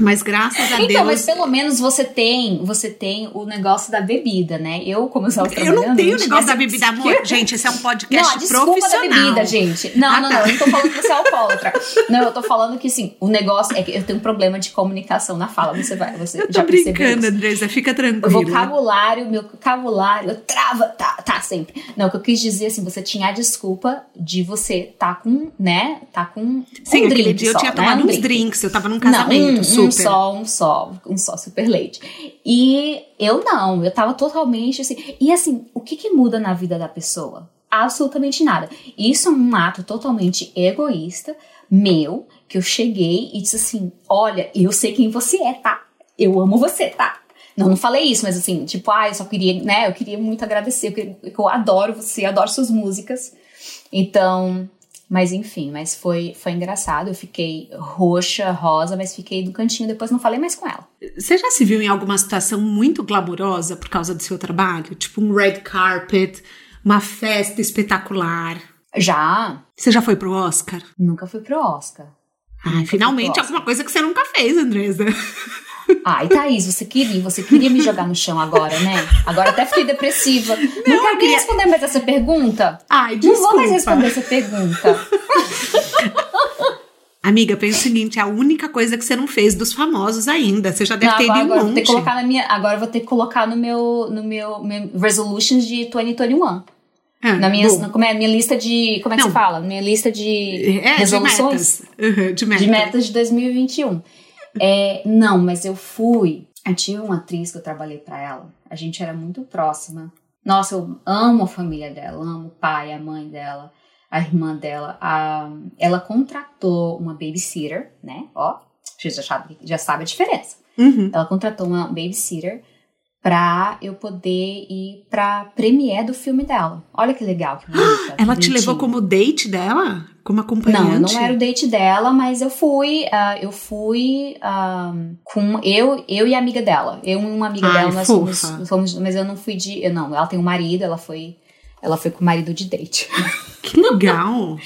Mas graças a Então, Deus. mas pelo menos você tem, você tem o negócio da bebida, né? Eu, como eu estava Eu não tenho o não negócio da bebida, amor. Gente, esse é um Não, podcast a desculpa profissional. da bebida, gente. Não, Ah, não, tá. não. Eu não tô falando que você é alcoólatra. (laughs) Não, eu tô falando que, assim, o negócio é que eu tenho um problema de comunicação na fala. Você vai, você Eu tô já brincando. Andresa. Fica O tranquila. vocabulário, meu vocabulário, trava, tá, tá, sempre. Não, o que eu quis dizer, assim, você tinha a desculpa de você tá com, né, tá com Sim, um aquele drink dia eu só, tinha né, tomado um uns drink. drinks. Eu tava num casamento, não, um, super. Um só, um só, um só super leite. E eu não, eu tava totalmente assim. E assim, o que que muda na vida da pessoa? Absolutamente nada. Isso é um ato totalmente egoísta, meu, que eu cheguei e disse assim: olha, eu sei quem você é, tá? Eu amo você, tá? Não, não falei isso, mas assim, tipo, ah, eu só queria, né? Eu queria muito agradecer, queria- eu adoro você, adoro suas músicas. Então, mas enfim, mas foi, foi engraçado. Eu fiquei roxa, rosa, mas fiquei do cantinho, depois não falei mais com ela. Você já se viu em alguma situação muito glamurosa por causa do seu trabalho? Tipo um red carpet, uma festa espetacular. Já, Você já foi pro Oscar? nunca fui pro Oscar. Ai, finalmente pro Oscar. alguma coisa que você nunca fez, Andresa. Ai, Thaís, você queria, você queria me jogar no chão agora, né? Agora até fiquei depressiva. Não, eu quero nem queria- responder mais essa pergunta. Ai, Não desculpa. vou mais responder essa pergunta. (laughs) Amiga, pensa o seguinte, é a única coisa que você não fez dos famosos ainda. Você já deve Não, ter ido um agora eu vou ter monte. que colocar na minha, agora vou ter que colocar no meu, no meu, meu resolutions de 2021. Ah, Na minha, na, como é, minha lista de, como é que Não. se fala? Minha lista de É, resoluções. de metas. Uhum, de metas. de metas de 2021. É, não, mas eu fui. Eu tive uma atriz que eu trabalhei pra ela. A gente era muito próxima. Nossa, eu amo a família dela, amo o pai, a mãe dela, a irmã dela. A, ela contratou uma babysitter, né? Ó, você já sabe, já sabe a diferença. Uhum. Ela contratou uma babysitter pra eu poder ir pra premiere do filme dela. Olha que legal, que bonita. (gasps) Ela que te levou como date dela? Como acompanhante? Não, eu não era o date dela, mas eu fui, ah, eu fui ah, com eu, eu e a amiga dela. Eu e uma amiga Ai, dela, nós fomos, fomos, mas eu não fui de, eu não, ela tem um marido, ela foi, ela foi com o marido de date. (laughs) Que legal.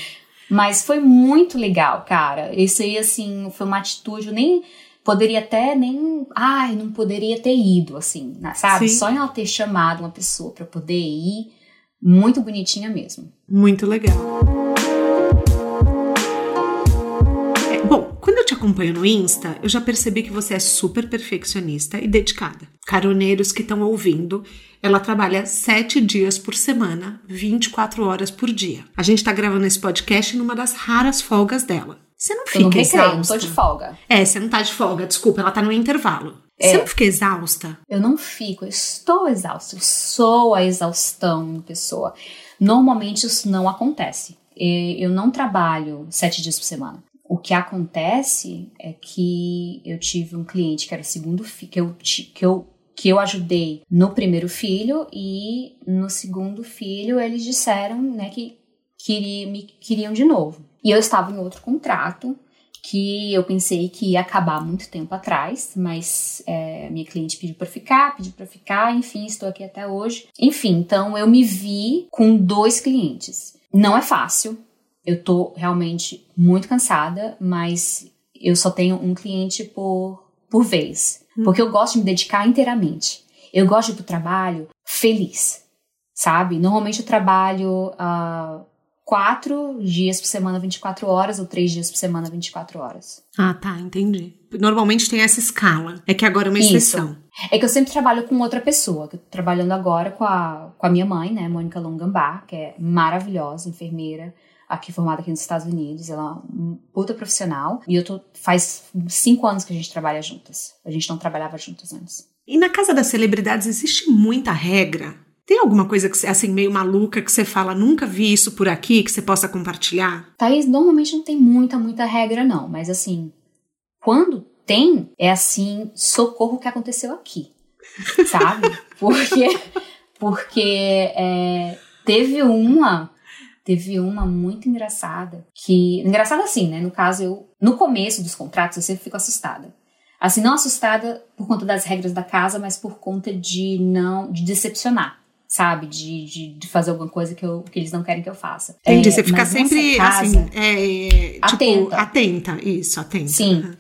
Mas foi muito legal, cara. Isso aí, assim, foi uma atitude, eu nem poderia até nem, ai, não poderia ter ido, assim, na- sabe? Sim. Só em ela ter chamado uma pessoa pra poder ir, muito bonitinha mesmo. Muito legal. É, bom, quando eu te acompanho no Insta, eu já percebi que você é super perfeccionista e dedicada. Caroneiros que estão ouvindo, ela trabalha sete dias por semana, 24 horas por dia. A gente tá gravando esse podcast numa das raras folgas dela. Você não fica eu exausta? não tô de folga. É, você não tá de folga, desculpa, ela tá no intervalo. É. Você não fica exausta? Eu não fico, eu estou exausta, eu sou a exaustão pessoa. Normalmente isso não acontece. Eu não trabalho sete dias por semana. O que acontece é que eu tive um cliente que era o segundo filho, que eu, que eu que eu ajudei no primeiro filho e no segundo filho eles disseram, né, que queria, me queriam de novo. E eu estava em outro contrato que eu pensei que ia acabar há muito tempo atrás, mas é, minha cliente pediu para ficar, pediu para ficar, enfim, estou aqui até hoje. Enfim, então eu me vi com dois clientes. Não é fácil, eu tô realmente muito cansada, mas eu só tenho um cliente por, por vez, porque eu gosto de me dedicar inteiramente. Eu gosto de ir pro trabalho feliz, sabe? Normalmente eu trabalho ah, quatro dias por semana, 24 horas, ou três dias por semana, 24 horas. Ah, tá, entendi. Normalmente tem essa escala. É que agora é uma Isso. exceção. É que eu sempre trabalho com outra pessoa, que eu tô trabalhando agora com a, com a minha mãe, né, Mônica Longambá, que é maravilhosa, enfermeira, aqui formada aqui nos Estados Unidos, ela é uma puta profissional, e eu tô, faz cinco anos que a gente trabalha juntas. A gente não trabalhava juntas antes. E na casa das celebridades existe muita regra? Tem alguma coisa que assim, meio maluca que você fala, nunca vi isso por aqui, que você possa compartilhar? Thaís, normalmente não tem muita, muita regra, não. Mas assim, quando tem, é assim, socorro que aconteceu aqui. (laughs) Sabe? Porque, porque é, teve uma. Teve uma muito engraçada. Que. Engraçada assim, né? No caso, eu. No começo dos contratos, eu sempre fico assustada. Assim, não assustada por conta das regras da casa, mas por conta de não. de decepcionar. Sabe? De, de, de fazer alguma coisa que, eu, que eles não querem que eu faça. Entendi, É, você fica sempre, casa- assim, é, tipo, Atenta. atenta. Isso, atenta. Sim. Uhum.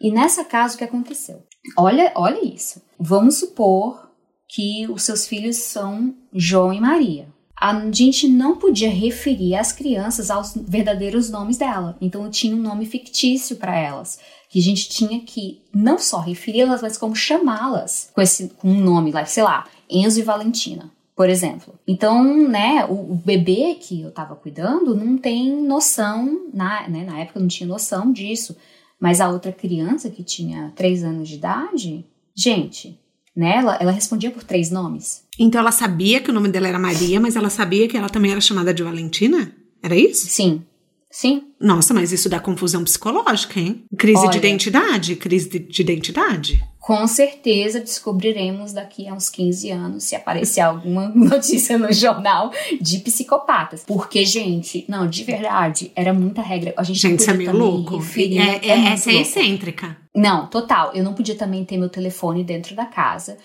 E nessa casa, o que aconteceu? Olha, olha isso. Vamos supor que os seus filhos são João e Maria. A gente não podia referir as crianças aos verdadeiros nomes dela. Então eu tinha um nome fictício para elas. Que a gente tinha que não só referi-las, mas como chamá-las com, esse, com um nome lá, sei lá, Enzo e Valentina. Por exemplo. Então, né, o, o bebê que eu tava cuidando não tem noção, na, né, na época eu não tinha noção disso. Mas a outra criança que tinha três anos de idade, gente, né, ela, ela respondia por três nomes. Então ela sabia que o nome dela era Maria, mas ela sabia que ela também era chamada de Valentina? Era isso? Sim, sim. Nossa, mas isso dá confusão psicológica, hein? Crise de Olha. identidade? Crise de, de identidade? Com certeza descobriremos daqui a uns 15 anos se aparecer alguma (laughs) notícia no jornal de psicopatas. Porque, gente, não, de verdade, era muita regra. A gente, Gente, isso é meio louco. É, é- muito essa é louco. excêntrica. Não, total. Eu não podia também ter meu telefone dentro da casa.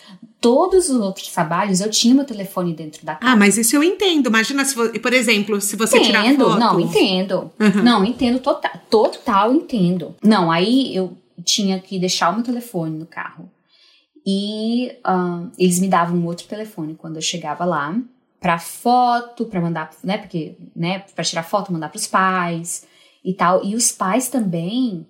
Todos os outros trabalhos eu tinha meu telefone dentro da casa. Ah, mas isso eu entendo. Imagina se, por exemplo, se você tirar entendo, foto. não, entendo. Uhum. Não, entendo total, total entendo. Não, aí eu tinha que deixar o meu telefone no carro. E ahn, eles me davam um outro telefone quando eu chegava lá pra foto, pra mandar, né, porque, né, para tirar foto, mandar pros pais e tal. E os pais também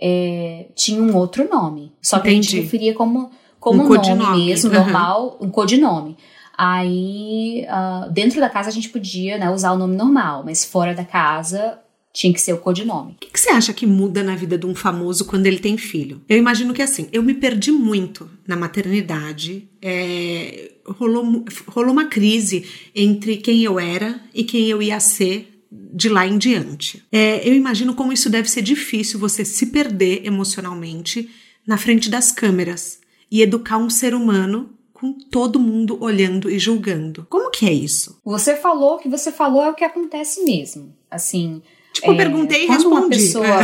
é, tinham um outro nome. Só que a Entendi. gente referia como como Um um nome mesmo, aham. normal, um codinome. Aí, ah, dentro da casa a gente podia né, usar o nome normal, mas fora da casa tinha que ser o codinome. O que, você acha que muda na vida de um famoso quando ele tem filho? Eu imagino que assim, eu me perdi muito na maternidade. é, rolou, rolou uma crise entre quem eu era e quem eu ia ser de lá em diante. É, eu imagino como isso deve ser difícil você se perder emocionalmente na frente das câmeras e educar um ser humano com todo mundo olhando e julgando. Como que é isso? Você falou o que você falou é o que acontece mesmo. Assim, Tipo, eu É, perguntei e respondi. uma pessoa.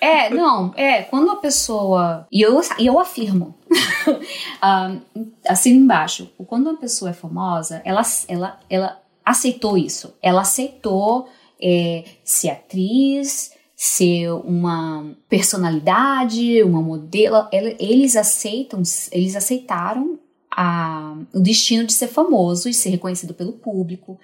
É, (laughs) não, é, quando uma pessoa. E eu, e eu afirmo. (laughs) ah, assim embaixo. Quando uma pessoa é famosa, ela, ela, ela aceitou isso. Ela aceitou é, ser atriz, ser uma personalidade, uma modelo. Eles aceitam, eles aceitaram a, o destino de ser famoso e ser reconhecido pelo público,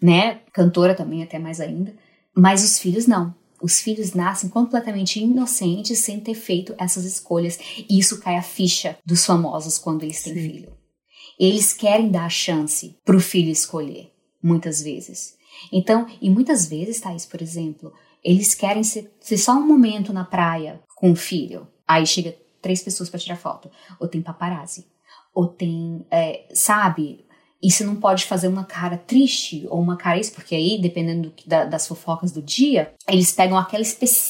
né? Cantora também, até mais ainda. Mas os filhos não. Os filhos nascem completamente inocentes sem ter feito essas escolhas. E isso cai a ficha dos famosos quando eles têm Sim. filho. Eles querem dar a chance pro filho escolher, muitas vezes. Então, e muitas vezes, Thaís, por exemplo, eles querem ser, ser só um momento na praia com o filho. Aí chega três pessoas para tirar foto. Ou tem paparazzi. Ou tem, é, sabe? E você não pode fazer uma cara triste ou uma cara isso, porque aí, dependendo do, da, das fofocas do dia, eles pegam aquela,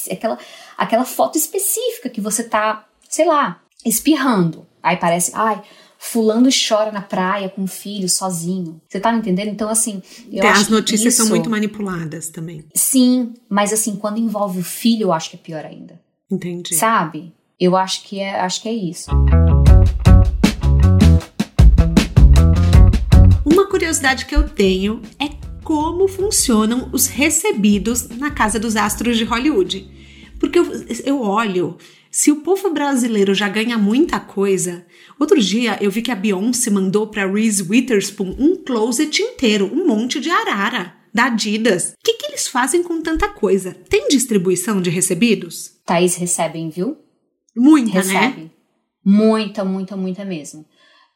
aquela, aquela foto específica que você tá, sei lá, espirrando. Aí parece, ai, fulano chora na praia com o filho sozinho. Você tá me entendendo? Então, assim. Eu As notícias isso, são muito manipuladas também. Sim, mas assim, quando envolve o filho, eu acho que é pior ainda. Entendi. Sabe? Eu acho que é, acho que é isso. Curiosidade que eu tenho é como funcionam os recebidos na casa dos astros de Hollywood. Porque eu, eu olho, se o povo brasileiro já ganha muita coisa, outro dia eu vi que a Beyoncé mandou para Reese Witherspoon um closet inteiro, um monte de arara da Adidas. O que, que eles fazem com tanta coisa? Tem distribuição de recebidos? Thaís recebem, viu? Muita, né? Recebe. né? Muita, muita, muita mesmo.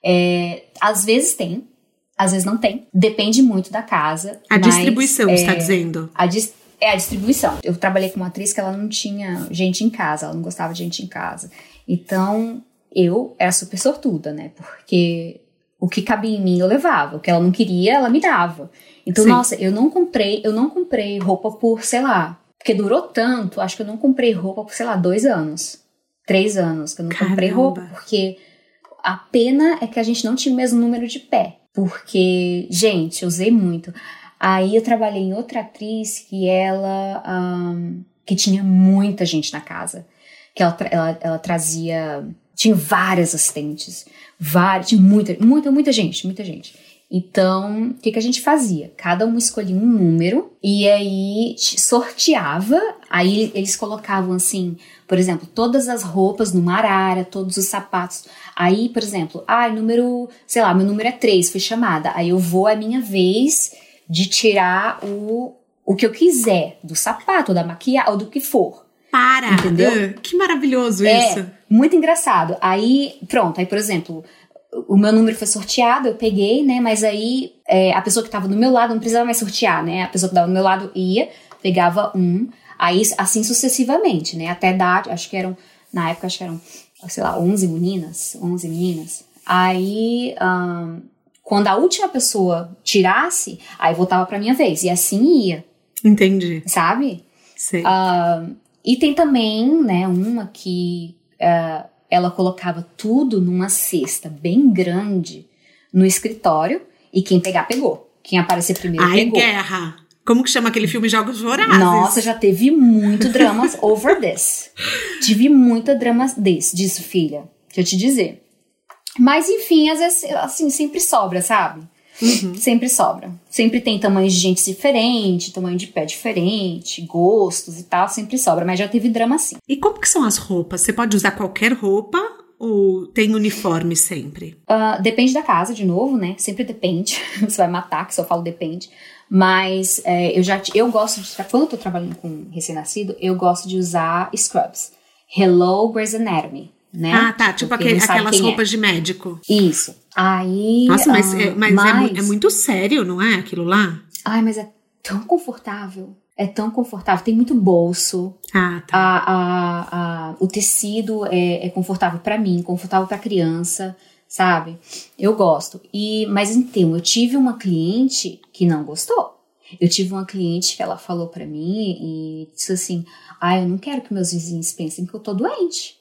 É, às vezes tem, às vezes não tem. Depende muito da casa. A distribuição, é, está dizendo? A dis, é a distribuição. Eu trabalhei com uma atriz que ela não tinha gente em casa, ela não gostava de gente em casa. Então, eu era super sortuda, né? Porque o que cabia em mim eu levava, o que ela não queria, ela me dava. Então, Sim. nossa, eu não comprei, eu não comprei roupa por, sei lá, porque durou tanto, acho que eu não comprei roupa por, sei lá, dois anos três anos que eu não Caramba. comprei roupa, porque a pena é que a gente não tinha o mesmo número de pé. Porque, gente, usei muito. Aí eu trabalhei em outra atriz que ela. Um, que tinha muita gente na casa. Que ela, ela, ela trazia. Tinha várias assistentes. Várias, tinha muita, muita, muita gente, muita gente. Então, o que, que a gente fazia? Cada um escolhia um número e aí sorteava. Aí eles colocavam assim, por exemplo, todas as roupas numa arara, todos os sapatos. Aí, por exemplo, ai, ah, número, sei lá, meu número é 3, foi chamada. Aí eu vou, é minha vez de tirar o, o que eu quiser, do sapato, da maquiagem, ou do que for. Para! Entendeu? Que maravilhoso é, isso! Muito engraçado. Aí, pronto, aí, por exemplo, o meu número foi sorteado, eu peguei, né? Mas aí é, a pessoa que estava do meu lado não precisava mais sortear, né? A pessoa que estava do meu lado ia, pegava um, aí assim sucessivamente, né? Até dar, acho que eram, na época acho que eram, sei lá, 11 meninas, 11 meninas. Aí, um, quando a última pessoa tirasse, aí voltava pra minha vez, e assim ia. Entendi. Sabe? Sim. Uh, e tem também, né, uma que. Uh, ela colocava tudo numa cesta bem grande no escritório e quem pegar, pegou. Quem aparecer primeiro, Ai, pegou. guerra! Como que chama aquele filme Jogos Vorazes? Nossa, já teve muito drama (laughs) over this. Tive muita drama desse, disso, filha. Deixa eu te dizer. Mas, enfim, às vezes, assim, sempre sobra, sabe? Uhum. Sempre sobra. Sempre tem tamanhos de gente diferente, tamanho de pé diferente, gostos e tal, sempre sobra. Mas já teve drama sim. E como que são as roupas? Você pode usar qualquer roupa ou tem uniforme sempre? Uh, depende da casa, de novo, né? Sempre depende. (laughs) Você vai matar, que só falo depende. Mas é, eu já eu gosto de. Quando eu tô trabalhando com recém-nascido, eu gosto de usar scrubs. Hello Grey's Anatomy né? Ah, tá. Tipo aquele, aquelas é. roupas é. de médico. Isso. Aí. Nossa, mas, uh, é, mas, mas... É, é, muito sério, não é? Aquilo lá? Ai, mas é tão confortável. É tão confortável. Tem muito bolso. Ah, tá. A, a, a, o tecido é, é confortável para mim, confortável para criança, sabe? Eu gosto. E, mas então, eu tive uma cliente que não gostou. Eu tive uma cliente que ela falou para mim e disse assim: Ah, eu não quero que meus vizinhos pensem que eu tô doente.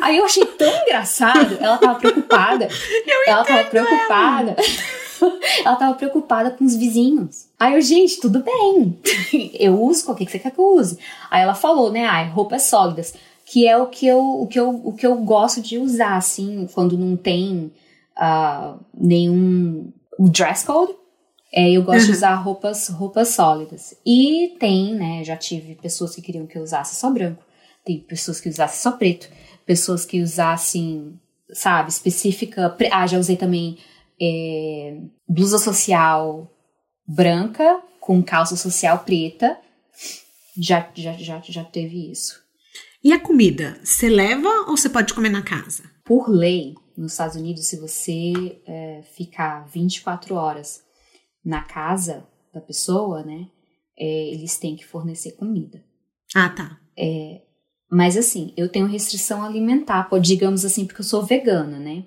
Aí eu achei tão engraçado. Ela tava preocupada. Eu ela tava preocupada. Ela. (laughs) ela tava preocupada com os vizinhos. Aí eu, gente, tudo bem. (laughs) Eu uso, qual que você quer que eu use? Aí ela falou, né? Ai, roupas sólidas. Que é o que eu, o que eu, o que eu gosto de usar, assim, quando não tem uh, nenhum dress code. É, eu gosto uhum. de usar roupas, roupas sólidas. E tem, né? Já tive pessoas que queriam que eu usasse só branco. Tem pessoas que usassem só preto, pessoas que usassem, sabe, específica. Ah, já usei também é, blusa social branca com calça social preta. já, já, já, já teve isso. E a comida, você leva ou você pode comer na casa? Por lei, nos Estados Unidos, se você é, ficar 24 horas na casa da pessoa, né, é, eles têm que fornecer comida. Ah, tá. É, mas assim, eu tenho restrição alimentar, digamos assim, porque eu sou vegana, né?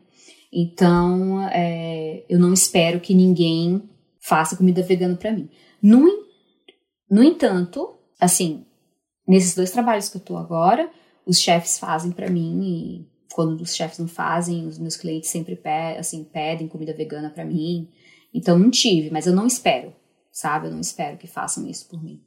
Então, é, eu não espero que ninguém faça comida vegana para mim. No, no entanto, assim, nesses dois trabalhos que eu tô agora, os chefes fazem para mim e quando os chefes não fazem, os meus clientes sempre pe assim, pedem comida vegana para mim. Então não tive, mas eu não espero, sabe? Eu não espero que façam isso por mim.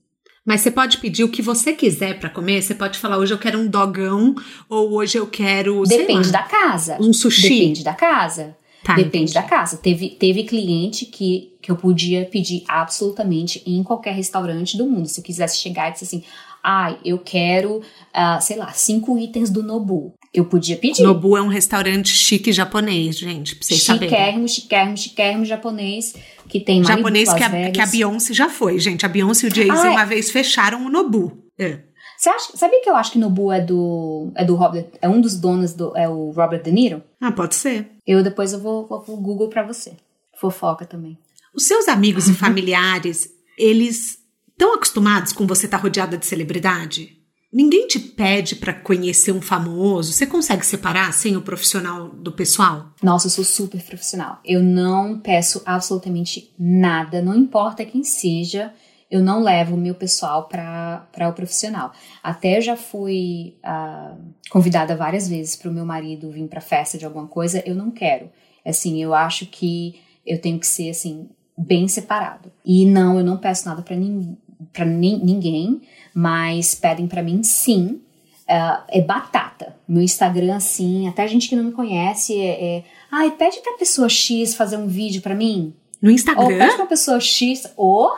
Mas você pode pedir o que você quiser para comer. Você pode falar hoje eu quero um dogão ou hoje eu quero. Depende da casa. Um sushi. Depende da casa. Tá, Depende entendi. da casa. Teve, teve cliente que, que eu podia pedir absolutamente em qualquer restaurante do mundo. Se eu quisesse chegar e dizer assim, ai, ah, eu quero, uh, sei lá, cinco itens do Nobu. Eu podia pedir. Nobu é um restaurante chique japonês, gente, pra vocês saberem. Chiquérrimo, chiquérrimo, chiquérrimo japonês, que tem mais Japonês que a, que a Beyoncé já foi, gente. A Beyoncé e o Jay-Z ah, uma é. vez fecharam o Nobu. É. Você acha, sabia que eu acho que Nobu é do é do Robert, é um dos donos do é o Robert De Niro? Ah, pode ser. Eu depois eu vou, vou pro Google para você. Fofoca também. Os seus amigos e (laughs) familiares, eles estão acostumados com você estar tá rodeada de celebridade? Ninguém te pede para conhecer um famoso. Você consegue separar sem o profissional do pessoal? Nossa, eu sou super profissional. Eu não peço absolutamente nada, não importa quem seja, eu não levo o meu pessoal para o profissional. Até já fui uh, convidada várias vezes para o meu marido vir para festa de alguma coisa. Eu não quero. Assim, eu acho que eu tenho que ser assim bem separado. E não, eu não peço nada para ninguém para ninguém, mas pedem para mim sim. Uh, é batata. Meu Instagram, assim, até gente que não me conhece, é. é Ai, pede pra pessoa X fazer um vídeo para mim. No Instagram? Ou pede pra pessoa X, ou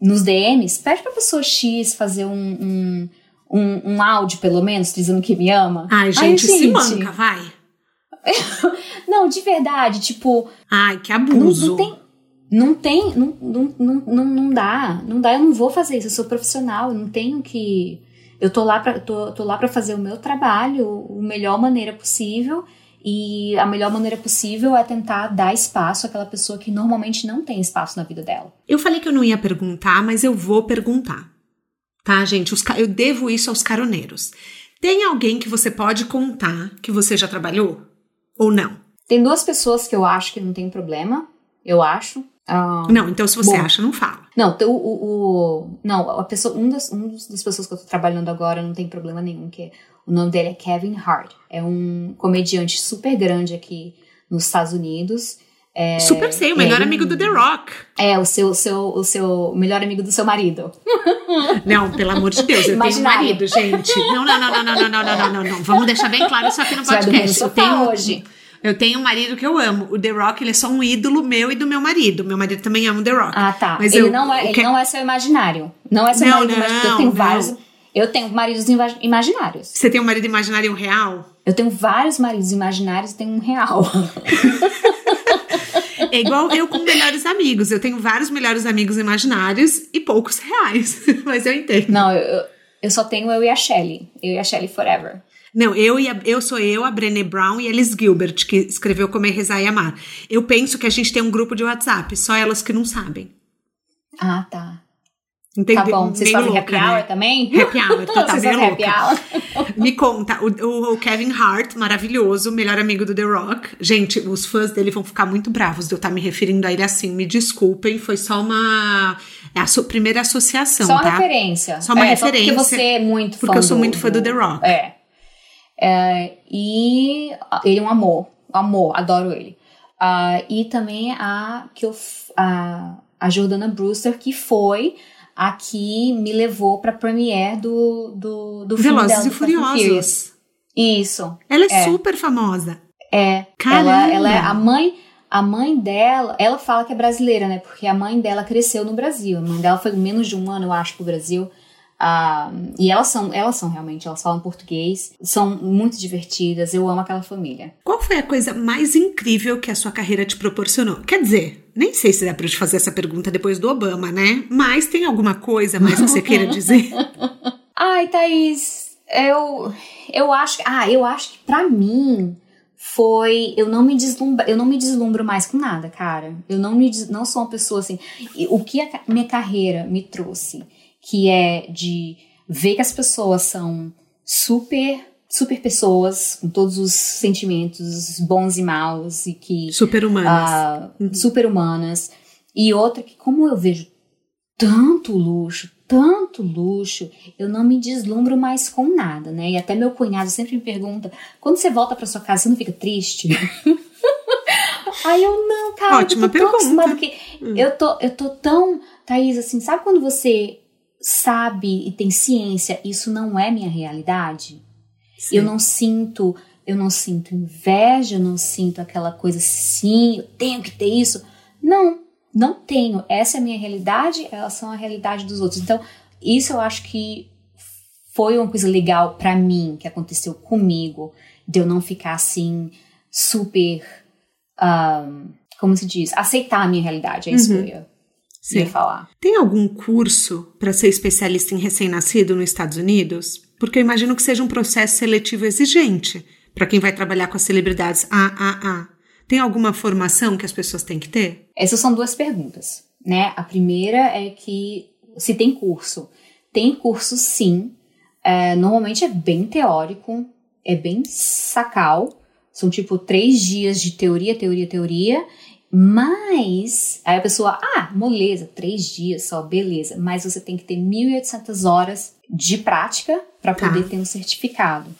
nos DMs, pede pra pessoa X fazer um, um, um, um áudio, pelo menos, dizendo que me ama. Ai, gente, Ai, gente se manca, vai. (laughs) não, de verdade, tipo. Ai, que abuso. Não, não tem não tem, não, não, não, não dá, não dá, eu não vou fazer isso, eu sou profissional, eu não tenho que. Eu tô lá para tô, tô lá para fazer o meu trabalho a melhor maneira possível e a melhor maneira possível é tentar dar espaço àquela pessoa que normalmente não tem espaço na vida dela. Eu falei que eu não ia perguntar, mas eu vou perguntar. Tá, gente? Os, eu devo isso aos caroneiros. Tem alguém que você pode contar que você já trabalhou? Ou não? Tem duas pessoas que eu acho que não tem problema, eu acho. Ah, não, então se você bom, acha, não fala. Não, o, o, o, não, a pessoa, um das, um das pessoas que eu tô trabalhando agora não tem problema nenhum, que é, o nome dele é Kevin Hart. É um comediante super grande aqui nos Estados Unidos. É, super sei, o melhor ele, amigo do The Rock. É, o seu, seu, o seu melhor amigo do seu marido. (laughs) Não, pelo amor de Deus, eu Imaginário. tenho um marido, gente. Não, não, não, não, não, não, não, não, não, não. Vamos deixar bem claro isso aqui no podcast. Eu tenho hoje. Eu tenho um marido que eu amo. O The Rock, ele é só um ídolo meu e do meu marido. Meu marido também ama o The Rock. Ah, tá. Mas ele, eu, não, é, ele que... não é seu imaginário. Não é seu não, marido imaginário. Eu tenho não. vários. Eu tenho maridos imaginários. Você tem um marido imaginário real? Eu tenho vários maridos imaginários e tenho um real. (laughs) É igual eu com melhores amigos. Eu tenho vários melhores amigos imaginários e poucos reais. (laughs) Mas eu entendo. Não, eu, eu só tenho eu e a Shelly. Eu e a Shelly Forever. Não, eu e a, eu sou eu, a Brené Brown e a Alice Gilbert, que escreveu Comer, Rezar e Amar. Eu penso que a gente tem um grupo de WhatsApp, só elas que não sabem. Ah, tá. Entendeu? Tá bom. Vocês fazem happy hour né? também? Happy hour, (laughs) total, bem louca. (laughs) Me conta, o, o, Kevin Hart, maravilhoso, melhor amigo do The Rock. Gente, os fãs dele vão ficar muito bravos de eu estar me referindo a ele assim. Me desculpem, foi só uma... É a sua primeira associação, só tá? Só uma referência. Só uma é, referência. Só porque você é muito fã Porque eu sou muito fã do, do The Rock. É. É, e ele é um amor, amor, adoro ele. Uh, e também a, que eu, a, a Jordana Brewster, que foi a que me levou pra premiere do, do, do filme Velozes e Furiosos. Isso. Ela é, é, super famosa. É. Ela, ela é a mãe... A mãe dela, ela fala que é brasileira, né? Porque a mãe dela cresceu no Brasil. A mãe dela foi menos de um ano, eu acho, pro Brasil. Uh, e elas são, elas são realmente, elas falam português, são muito divertidas, eu amo aquela família. Qual foi a coisa mais incrível que a sua carreira te proporcionou? Quer dizer, nem sei se dá pra te fazer essa pergunta depois do Obama, né? Mas tem alguma coisa mais que você queira (laughs) dizer? Ai, Thaís, eu, eu acho, ah, eu acho que pra mim foi eu não me deslumbro, eu não me deslumbro mais com nada, cara. Eu não me não sou uma pessoa assim. O que a minha carreira me trouxe que é de ver que as pessoas são super super pessoas com todos os sentimentos bons e maus e que super humanas uh, uhum. super humanas e outra que como eu vejo tanto luxo tanto luxo eu não me deslumbro mais com nada né e até meu cunhado sempre me pergunta quando você volta para sua casa você não fica triste (laughs) Aí eu não, cara, Ótima eu tô pergunta. tão acostumada que hum. eu tô, eu tô tão, Thaís, assim, sabe quando você sabe e tem ciência, isso não é minha realidade. Sim. Eu não sinto, eu não sinto inveja, eu não sinto aquela coisa assim, eu tenho que ter isso. Não, não tenho. Essa é a minha realidade, elas são a realidade dos outros. Então, isso eu acho que foi uma coisa legal para mim que aconteceu comigo, de eu não ficar assim super um, como se diz, aceitar a minha realidade, é isso uhum. que eu ia Sim. falar. Tem algum curso para ser especialista em recém-nascido nos Estados Unidos? Porque eu imagino que seja um processo seletivo exigente para quem vai trabalhar com as celebridades AAA. Tem alguma formação que as pessoas têm que ter? Essas são duas perguntas, né? A primeira é que se tem curso. Tem curso sim. É, normalmente é bem teórico, é bem sacal. São tipo três dias de teoria, teoria, teoria. Mas, aí a pessoa, ah, moleza, três dias só, beleza. Mas você tem que ter 1.800 horas de prática para tá. poder tá. ter um certificado,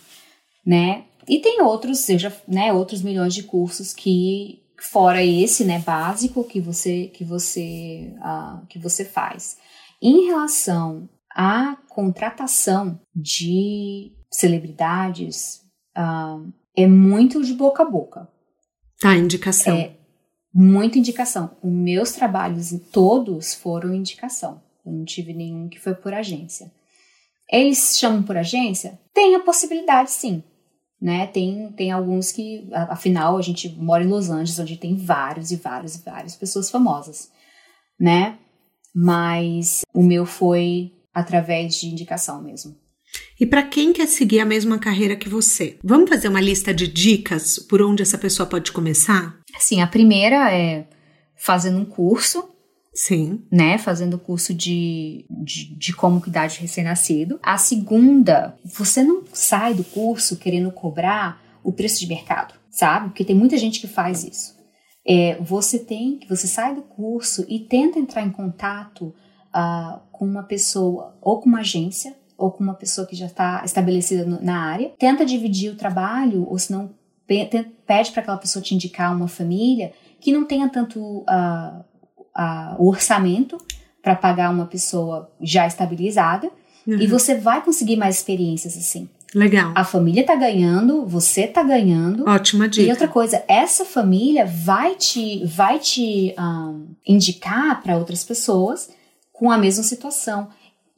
né? E tem outros, seja, né, outros milhões de cursos que, fora esse, né, básico que você, que você, uh, que você faz. Em relação à contratação de celebridades, uh, é muito de boca a boca. Tá, indicação. É, muita indicação. Os meus trabalhos todos foram indicação. Eu não tive nenhum que foi por agência. Eles chamam por agência? Tem a possibilidade, sim. Né? Tem, tem alguns que, afinal, a gente mora em Los Angeles, onde tem vários e vários e várias pessoas famosas, né? Mas o meu foi através de indicação mesmo. E para quem quer seguir a mesma carreira que você, vamos fazer uma lista de dicas por onde essa pessoa pode começar? Sim, a primeira é fazendo um curso. Sim. Né? Fazendo curso de, de, de como cuidar de recém-nascido. A segunda, você não sai do curso querendo cobrar o preço de mercado, sabe? Porque tem muita gente que faz isso. É, você tem que você sai do curso e tenta entrar em contato uh, com uma pessoa ou com uma agência ou com uma pessoa que já está estabelecida na área, tenta dividir o trabalho, ou se não pede para aquela pessoa te indicar uma família que não tenha tanto uh, uh, o orçamento para pagar uma pessoa já estabilizada uhum. e você vai conseguir mais experiências assim. Legal. A família tá ganhando, você tá ganhando. Ótima dica. E outra coisa, essa família vai te vai te um, indicar para outras pessoas com a mesma situação.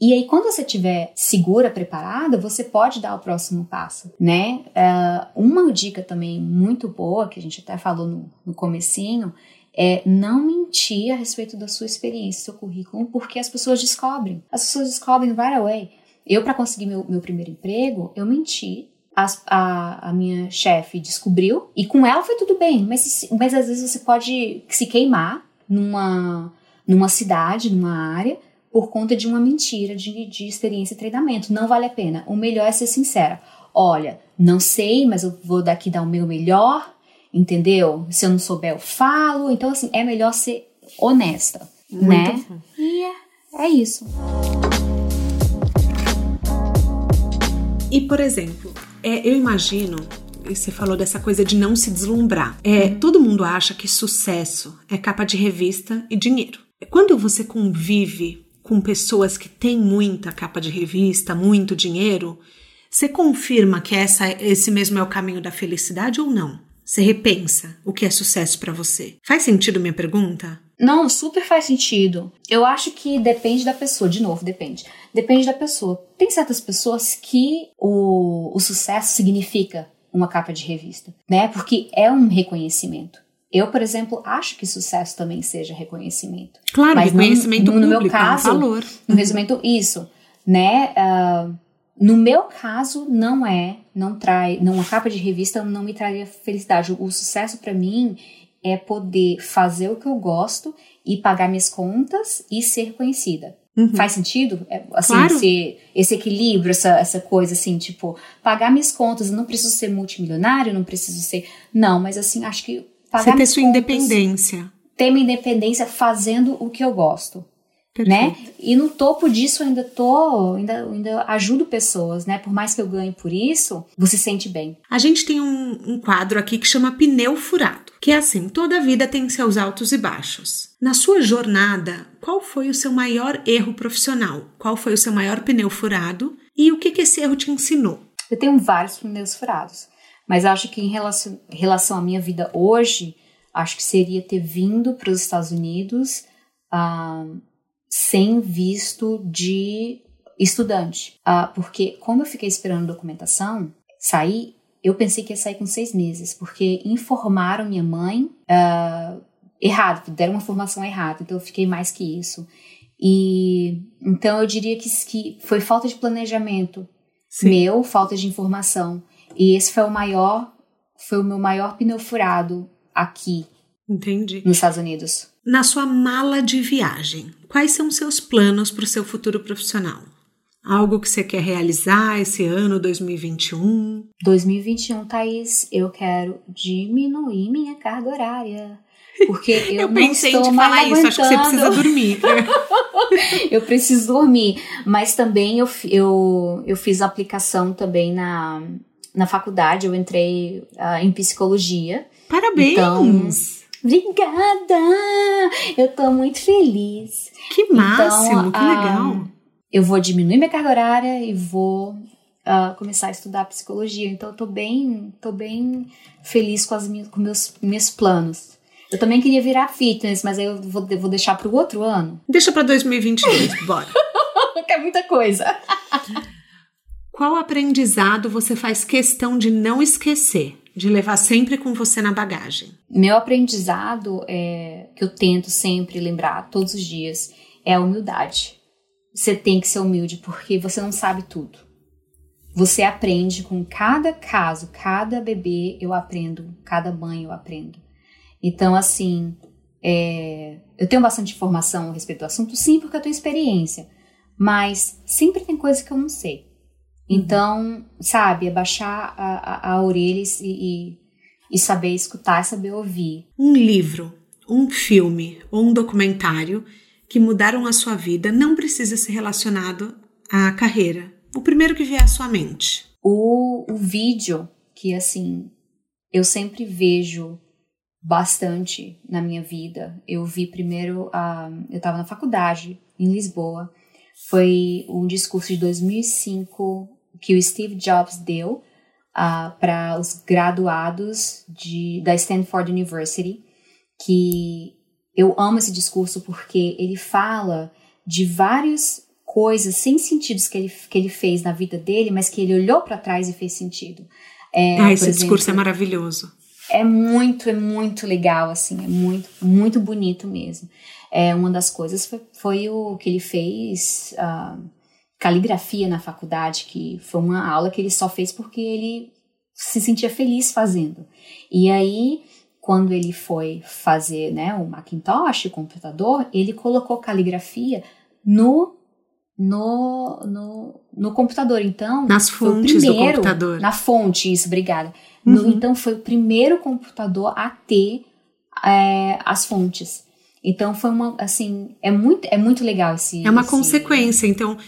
E aí, quando você estiver segura, preparada, você pode dar o próximo passo, né? Uh, uma dica também muito boa, que a gente até falou no, no comecinho, é não mentir a respeito da sua experiência, seu currículo, porque as pessoas descobrem. As pessoas descobrem right away. Eu, para conseguir meu, meu primeiro emprego, eu menti as, a, a, minha chefe descobriu e com ela foi tudo bem, mas, mas às vezes você pode se queimar numa, numa cidade, numa área, por conta de uma mentira de, de experiência e treinamento. Não vale a pena. O melhor é ser sincera. Olha, não sei, mas eu vou daqui dar o meu melhor, entendeu? Se eu não souber, eu falo. Então, assim, é melhor ser honesta, Muito né? Bom. E é, é isso. E, por exemplo, é, eu imagino você falou dessa coisa de não se deslumbrar. É, uhum. Todo mundo acha que sucesso é capa de revista e dinheiro. Quando você convive com pessoas que têm muita capa de revista, muito dinheiro, você confirma que essa, esse mesmo é o caminho da felicidade ou não? Você repensa o que é sucesso para você? Faz sentido minha pergunta? Não, super faz sentido. Eu acho que depende da pessoa, de novo, depende. Depende da pessoa. Tem certas pessoas que o, o sucesso significa uma capa de revista, né? Porque é um reconhecimento. Eu, por exemplo, acho que sucesso também seja reconhecimento. Claro, Mas reconhecimento no, no público, meu caso, é um valor. No reconhecimento, isso, né? Uh, no meu caso, não é, não trai, não uma capa de revista não me traria felicidade. O, o sucesso para mim é poder fazer o que eu gosto e pagar minhas contas e ser reconhecida. Uhum. Faz sentido? É, assim, claro. esse, esse equilíbrio, essa, essa coisa assim, tipo, pagar minhas contas, não preciso ser multimilionário, não preciso ser. Não, mas assim, acho que Você ter sua independência. Ter minha independência fazendo o que eu gosto. Né? E no topo disso eu ainda tô, ainda, ainda ajudo pessoas, né? Por mais que eu ganhe por isso, você se sente bem. A gente tem um, um quadro aqui que chama pneu furado, que é assim, toda vida tem seus altos e baixos. Na sua jornada, qual foi o seu maior erro profissional? Qual foi o seu maior pneu furado? E o que, que esse erro te ensinou? Eu tenho vários pneus furados, mas acho que em relação, relação à minha vida hoje, acho que seria ter vindo para os Estados Unidos. Uh, sem visto de estudante. Uh, porque como eu fiquei esperando documentação sair, eu pensei que ia sair com seis meses, porque informaram minha mãe uh, errado, deram uma formação errada, então eu fiquei mais que isso. E então eu diria que, que foi falta de planejamento Sim. meu, falta de informação. E esse foi o maior, foi o meu maior pneu furado aqui. Entendi. Nos Estados Unidos. Na sua mala de viagem, quais são seus planos para o seu futuro profissional? Algo que você quer realizar esse ano, 2021? 2021, Thaís, eu quero diminuir minha carga horária. Porque (laughs) eu, eu pensei em te falar isso, acho que você precisa dormir. (laughs) (laughs) eu preciso dormir. Mas também eu, eu, eu fiz aplicação também na, na faculdade, eu entrei uh, em psicologia. Parabéns! Então, Obrigada! Eu tô muito feliz. Que máximo, então, que legal. Uh, eu vou diminuir minha carga horária e vou uh, começar a estudar psicologia. Então eu tô bem, tô bem feliz com, as minhas, com meus, meus planos. Eu também queria virar fitness, mas aí eu vou, vou deixar pro outro ano. Deixa pra 2022, bora. (laughs) que é muita coisa. (laughs) Qual aprendizado você faz questão de não esquecer? de levar sempre com você na bagagem? Meu aprendizado é que eu tento sempre lembrar todos os dias é a humildade. Você tem que ser humilde porque você não sabe tudo. Você aprende com cada caso, cada bebê eu aprendo, cada mãe eu aprendo. Então, assim, é, eu tenho bastante informação a respeito do assunto, sim, porque eu tenho experiência. Mas sempre tem coisa que eu não sei. Uhum. Então, sabe, abaixar a, a, a orelha e, e saber escutar, saber ouvir. Um livro, um filme ou um documentário que mudaram a sua vida não precisa ser relacionado à carreira. O primeiro que vier à sua mente. O, o vídeo que, assim, eu sempre vejo bastante na minha vida. Eu vi primeiro, uh, eu estava na faculdade em Lisboa, foi um discurso de 2005 que o Steve Jobs deu uh, ah, para os graduados de, da Stanford University, que eu amo esse discurso porque ele fala de várias coisas sem sentidos que ele, que ele fez na vida dele, mas que ele olhou para trás e fez sentido. É, ah, esse exemplo, discurso é maravilhoso. É muito, é muito legal, assim, é muito, muito bonito mesmo. É, uma das coisas foi, foi o que ele fez. Uh, caligrafia na faculdade, que foi uma aula que ele só fez porque ele se sentia feliz fazendo. E aí, quando ele foi fazer né, o Macintosh, o computador, ele colocou caligrafia no no, no, no computador. Então, nas fontes primeiro, do computador. Na fonte, isso, obrigada. Uhum. No, então, foi o primeiro computador a ter é, as fontes. Então, foi uma, assim, é muito, é muito legal esse... É uma esse, consequência, então...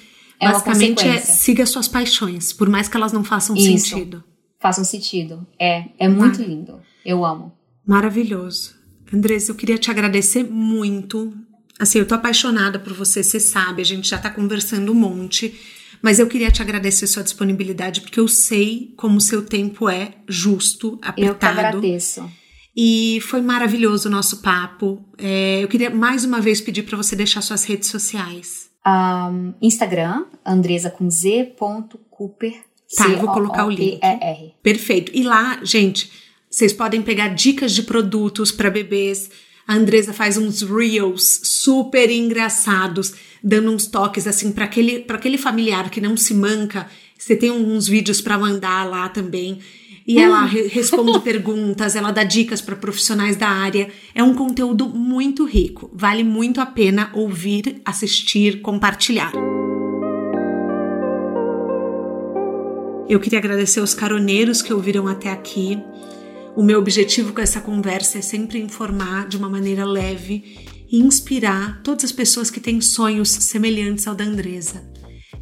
É Basicamente é siga suas paixões, por mais que elas não façam Isso. sentido. Façam sentido. É, é muito lindo. Eu amo. Maravilhoso. Andresa, eu queria te agradecer muito. Assim, eu tô apaixonada por você, você sabe, a gente já tá conversando um monte, mas eu queria te agradecer sua disponibilidade, porque eu sei como o seu tempo é justo, apertado. Eu que agradeço. E foi maravilhoso o nosso papo. É, eu queria mais uma vez pedir para você deixar suas redes sociais. Um, Instagram, Andresa com Z. Cooper. Tá, eu vou colocar o link. Perfeito. E lá, gente, vocês podem pegar dicas de produtos para bebês. A Andresa faz uns reels super engraçados, dando uns toques assim para aquele, aquele familiar que não se manca. Você tem uns vídeos para mandar lá também. E ela re responde (laughs) perguntas, ela dá dicas para profissionais da área. É um conteúdo muito rico. Vale muito a pena ouvir, assistir, compartilhar. Eu queria agradecer aos caroneiros que ouviram até aqui. O meu objetivo com essa conversa é sempre informar de uma maneira leve e inspirar todas as pessoas que têm sonhos semelhantes ao da Andresa.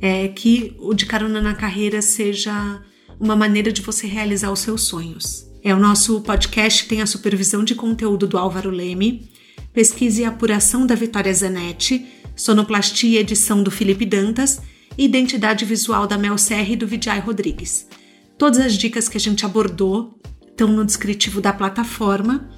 É que o de carona na carreira seja uma maneira de você realizar os seus sonhos. É o nosso podcast tem a supervisão de conteúdo do Álvaro Leme, pesquisa e apuração da Vitória Zanetti, sonoplastia e edição do Felipe Dantas e identidade visual da Mel Serra e do Vijay Rodrigues. Todas as dicas que a gente abordou estão no descritivo da plataforma.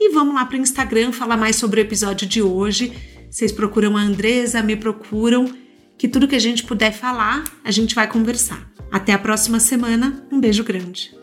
E vamos lá para o Instagram falar mais sobre o episódio de hoje. Vocês procuram a Andresa, me procuram, que tudo que a gente puder falar, a gente vai conversar. Até a próxima semana. Um beijo grande.